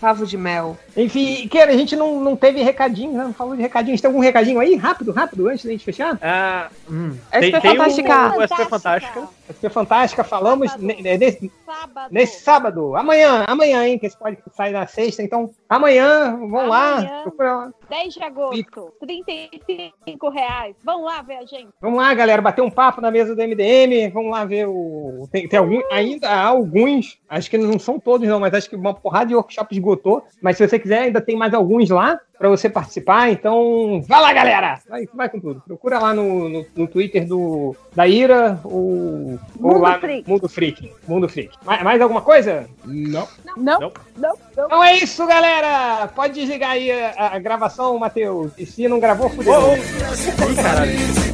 Favo de mel. Enfim, Keira, a gente não, não teve recadinho, né? Não falou de recadinho. A gente tem algum recadinho aí? Rápido, rápido, antes da gente fechar? Ah, hum. SP Tem, tem Fantástica. o, o SP Fantástica. SP Fantástica, falamos Sábado. ne- ne- nesse, Sábado. nesse sábado. Amanhã, amanhã, hein? Que esse pode sair na sexta. Então, amanhã, vão lá. Amanhã. lá. 10 de agosto, 35 reais. Vamos lá ver a gente. Vamos lá, galera, bater um papo na mesa do MDM. Vamos lá ver o. Tem, tem algum, ainda há alguns, acho que não são todos, não, mas acho que uma porrada de workshop esgotou. Mas se você quiser, ainda tem mais alguns lá para você participar. Então, vai lá, galera! Vai, vai com tudo. Procura lá no, no, no Twitter do, da Ira ou, ou Mundo lá Freak. Mundo Freak. Mundo Freak. Mais, mais alguma coisa? Não. Não. Não. Não. Não. Então é isso, galera! Pode desligar aí a, a gravação, Matheus. E se não gravou, fudeu. Oh. Caralho.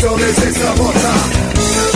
zove se sramota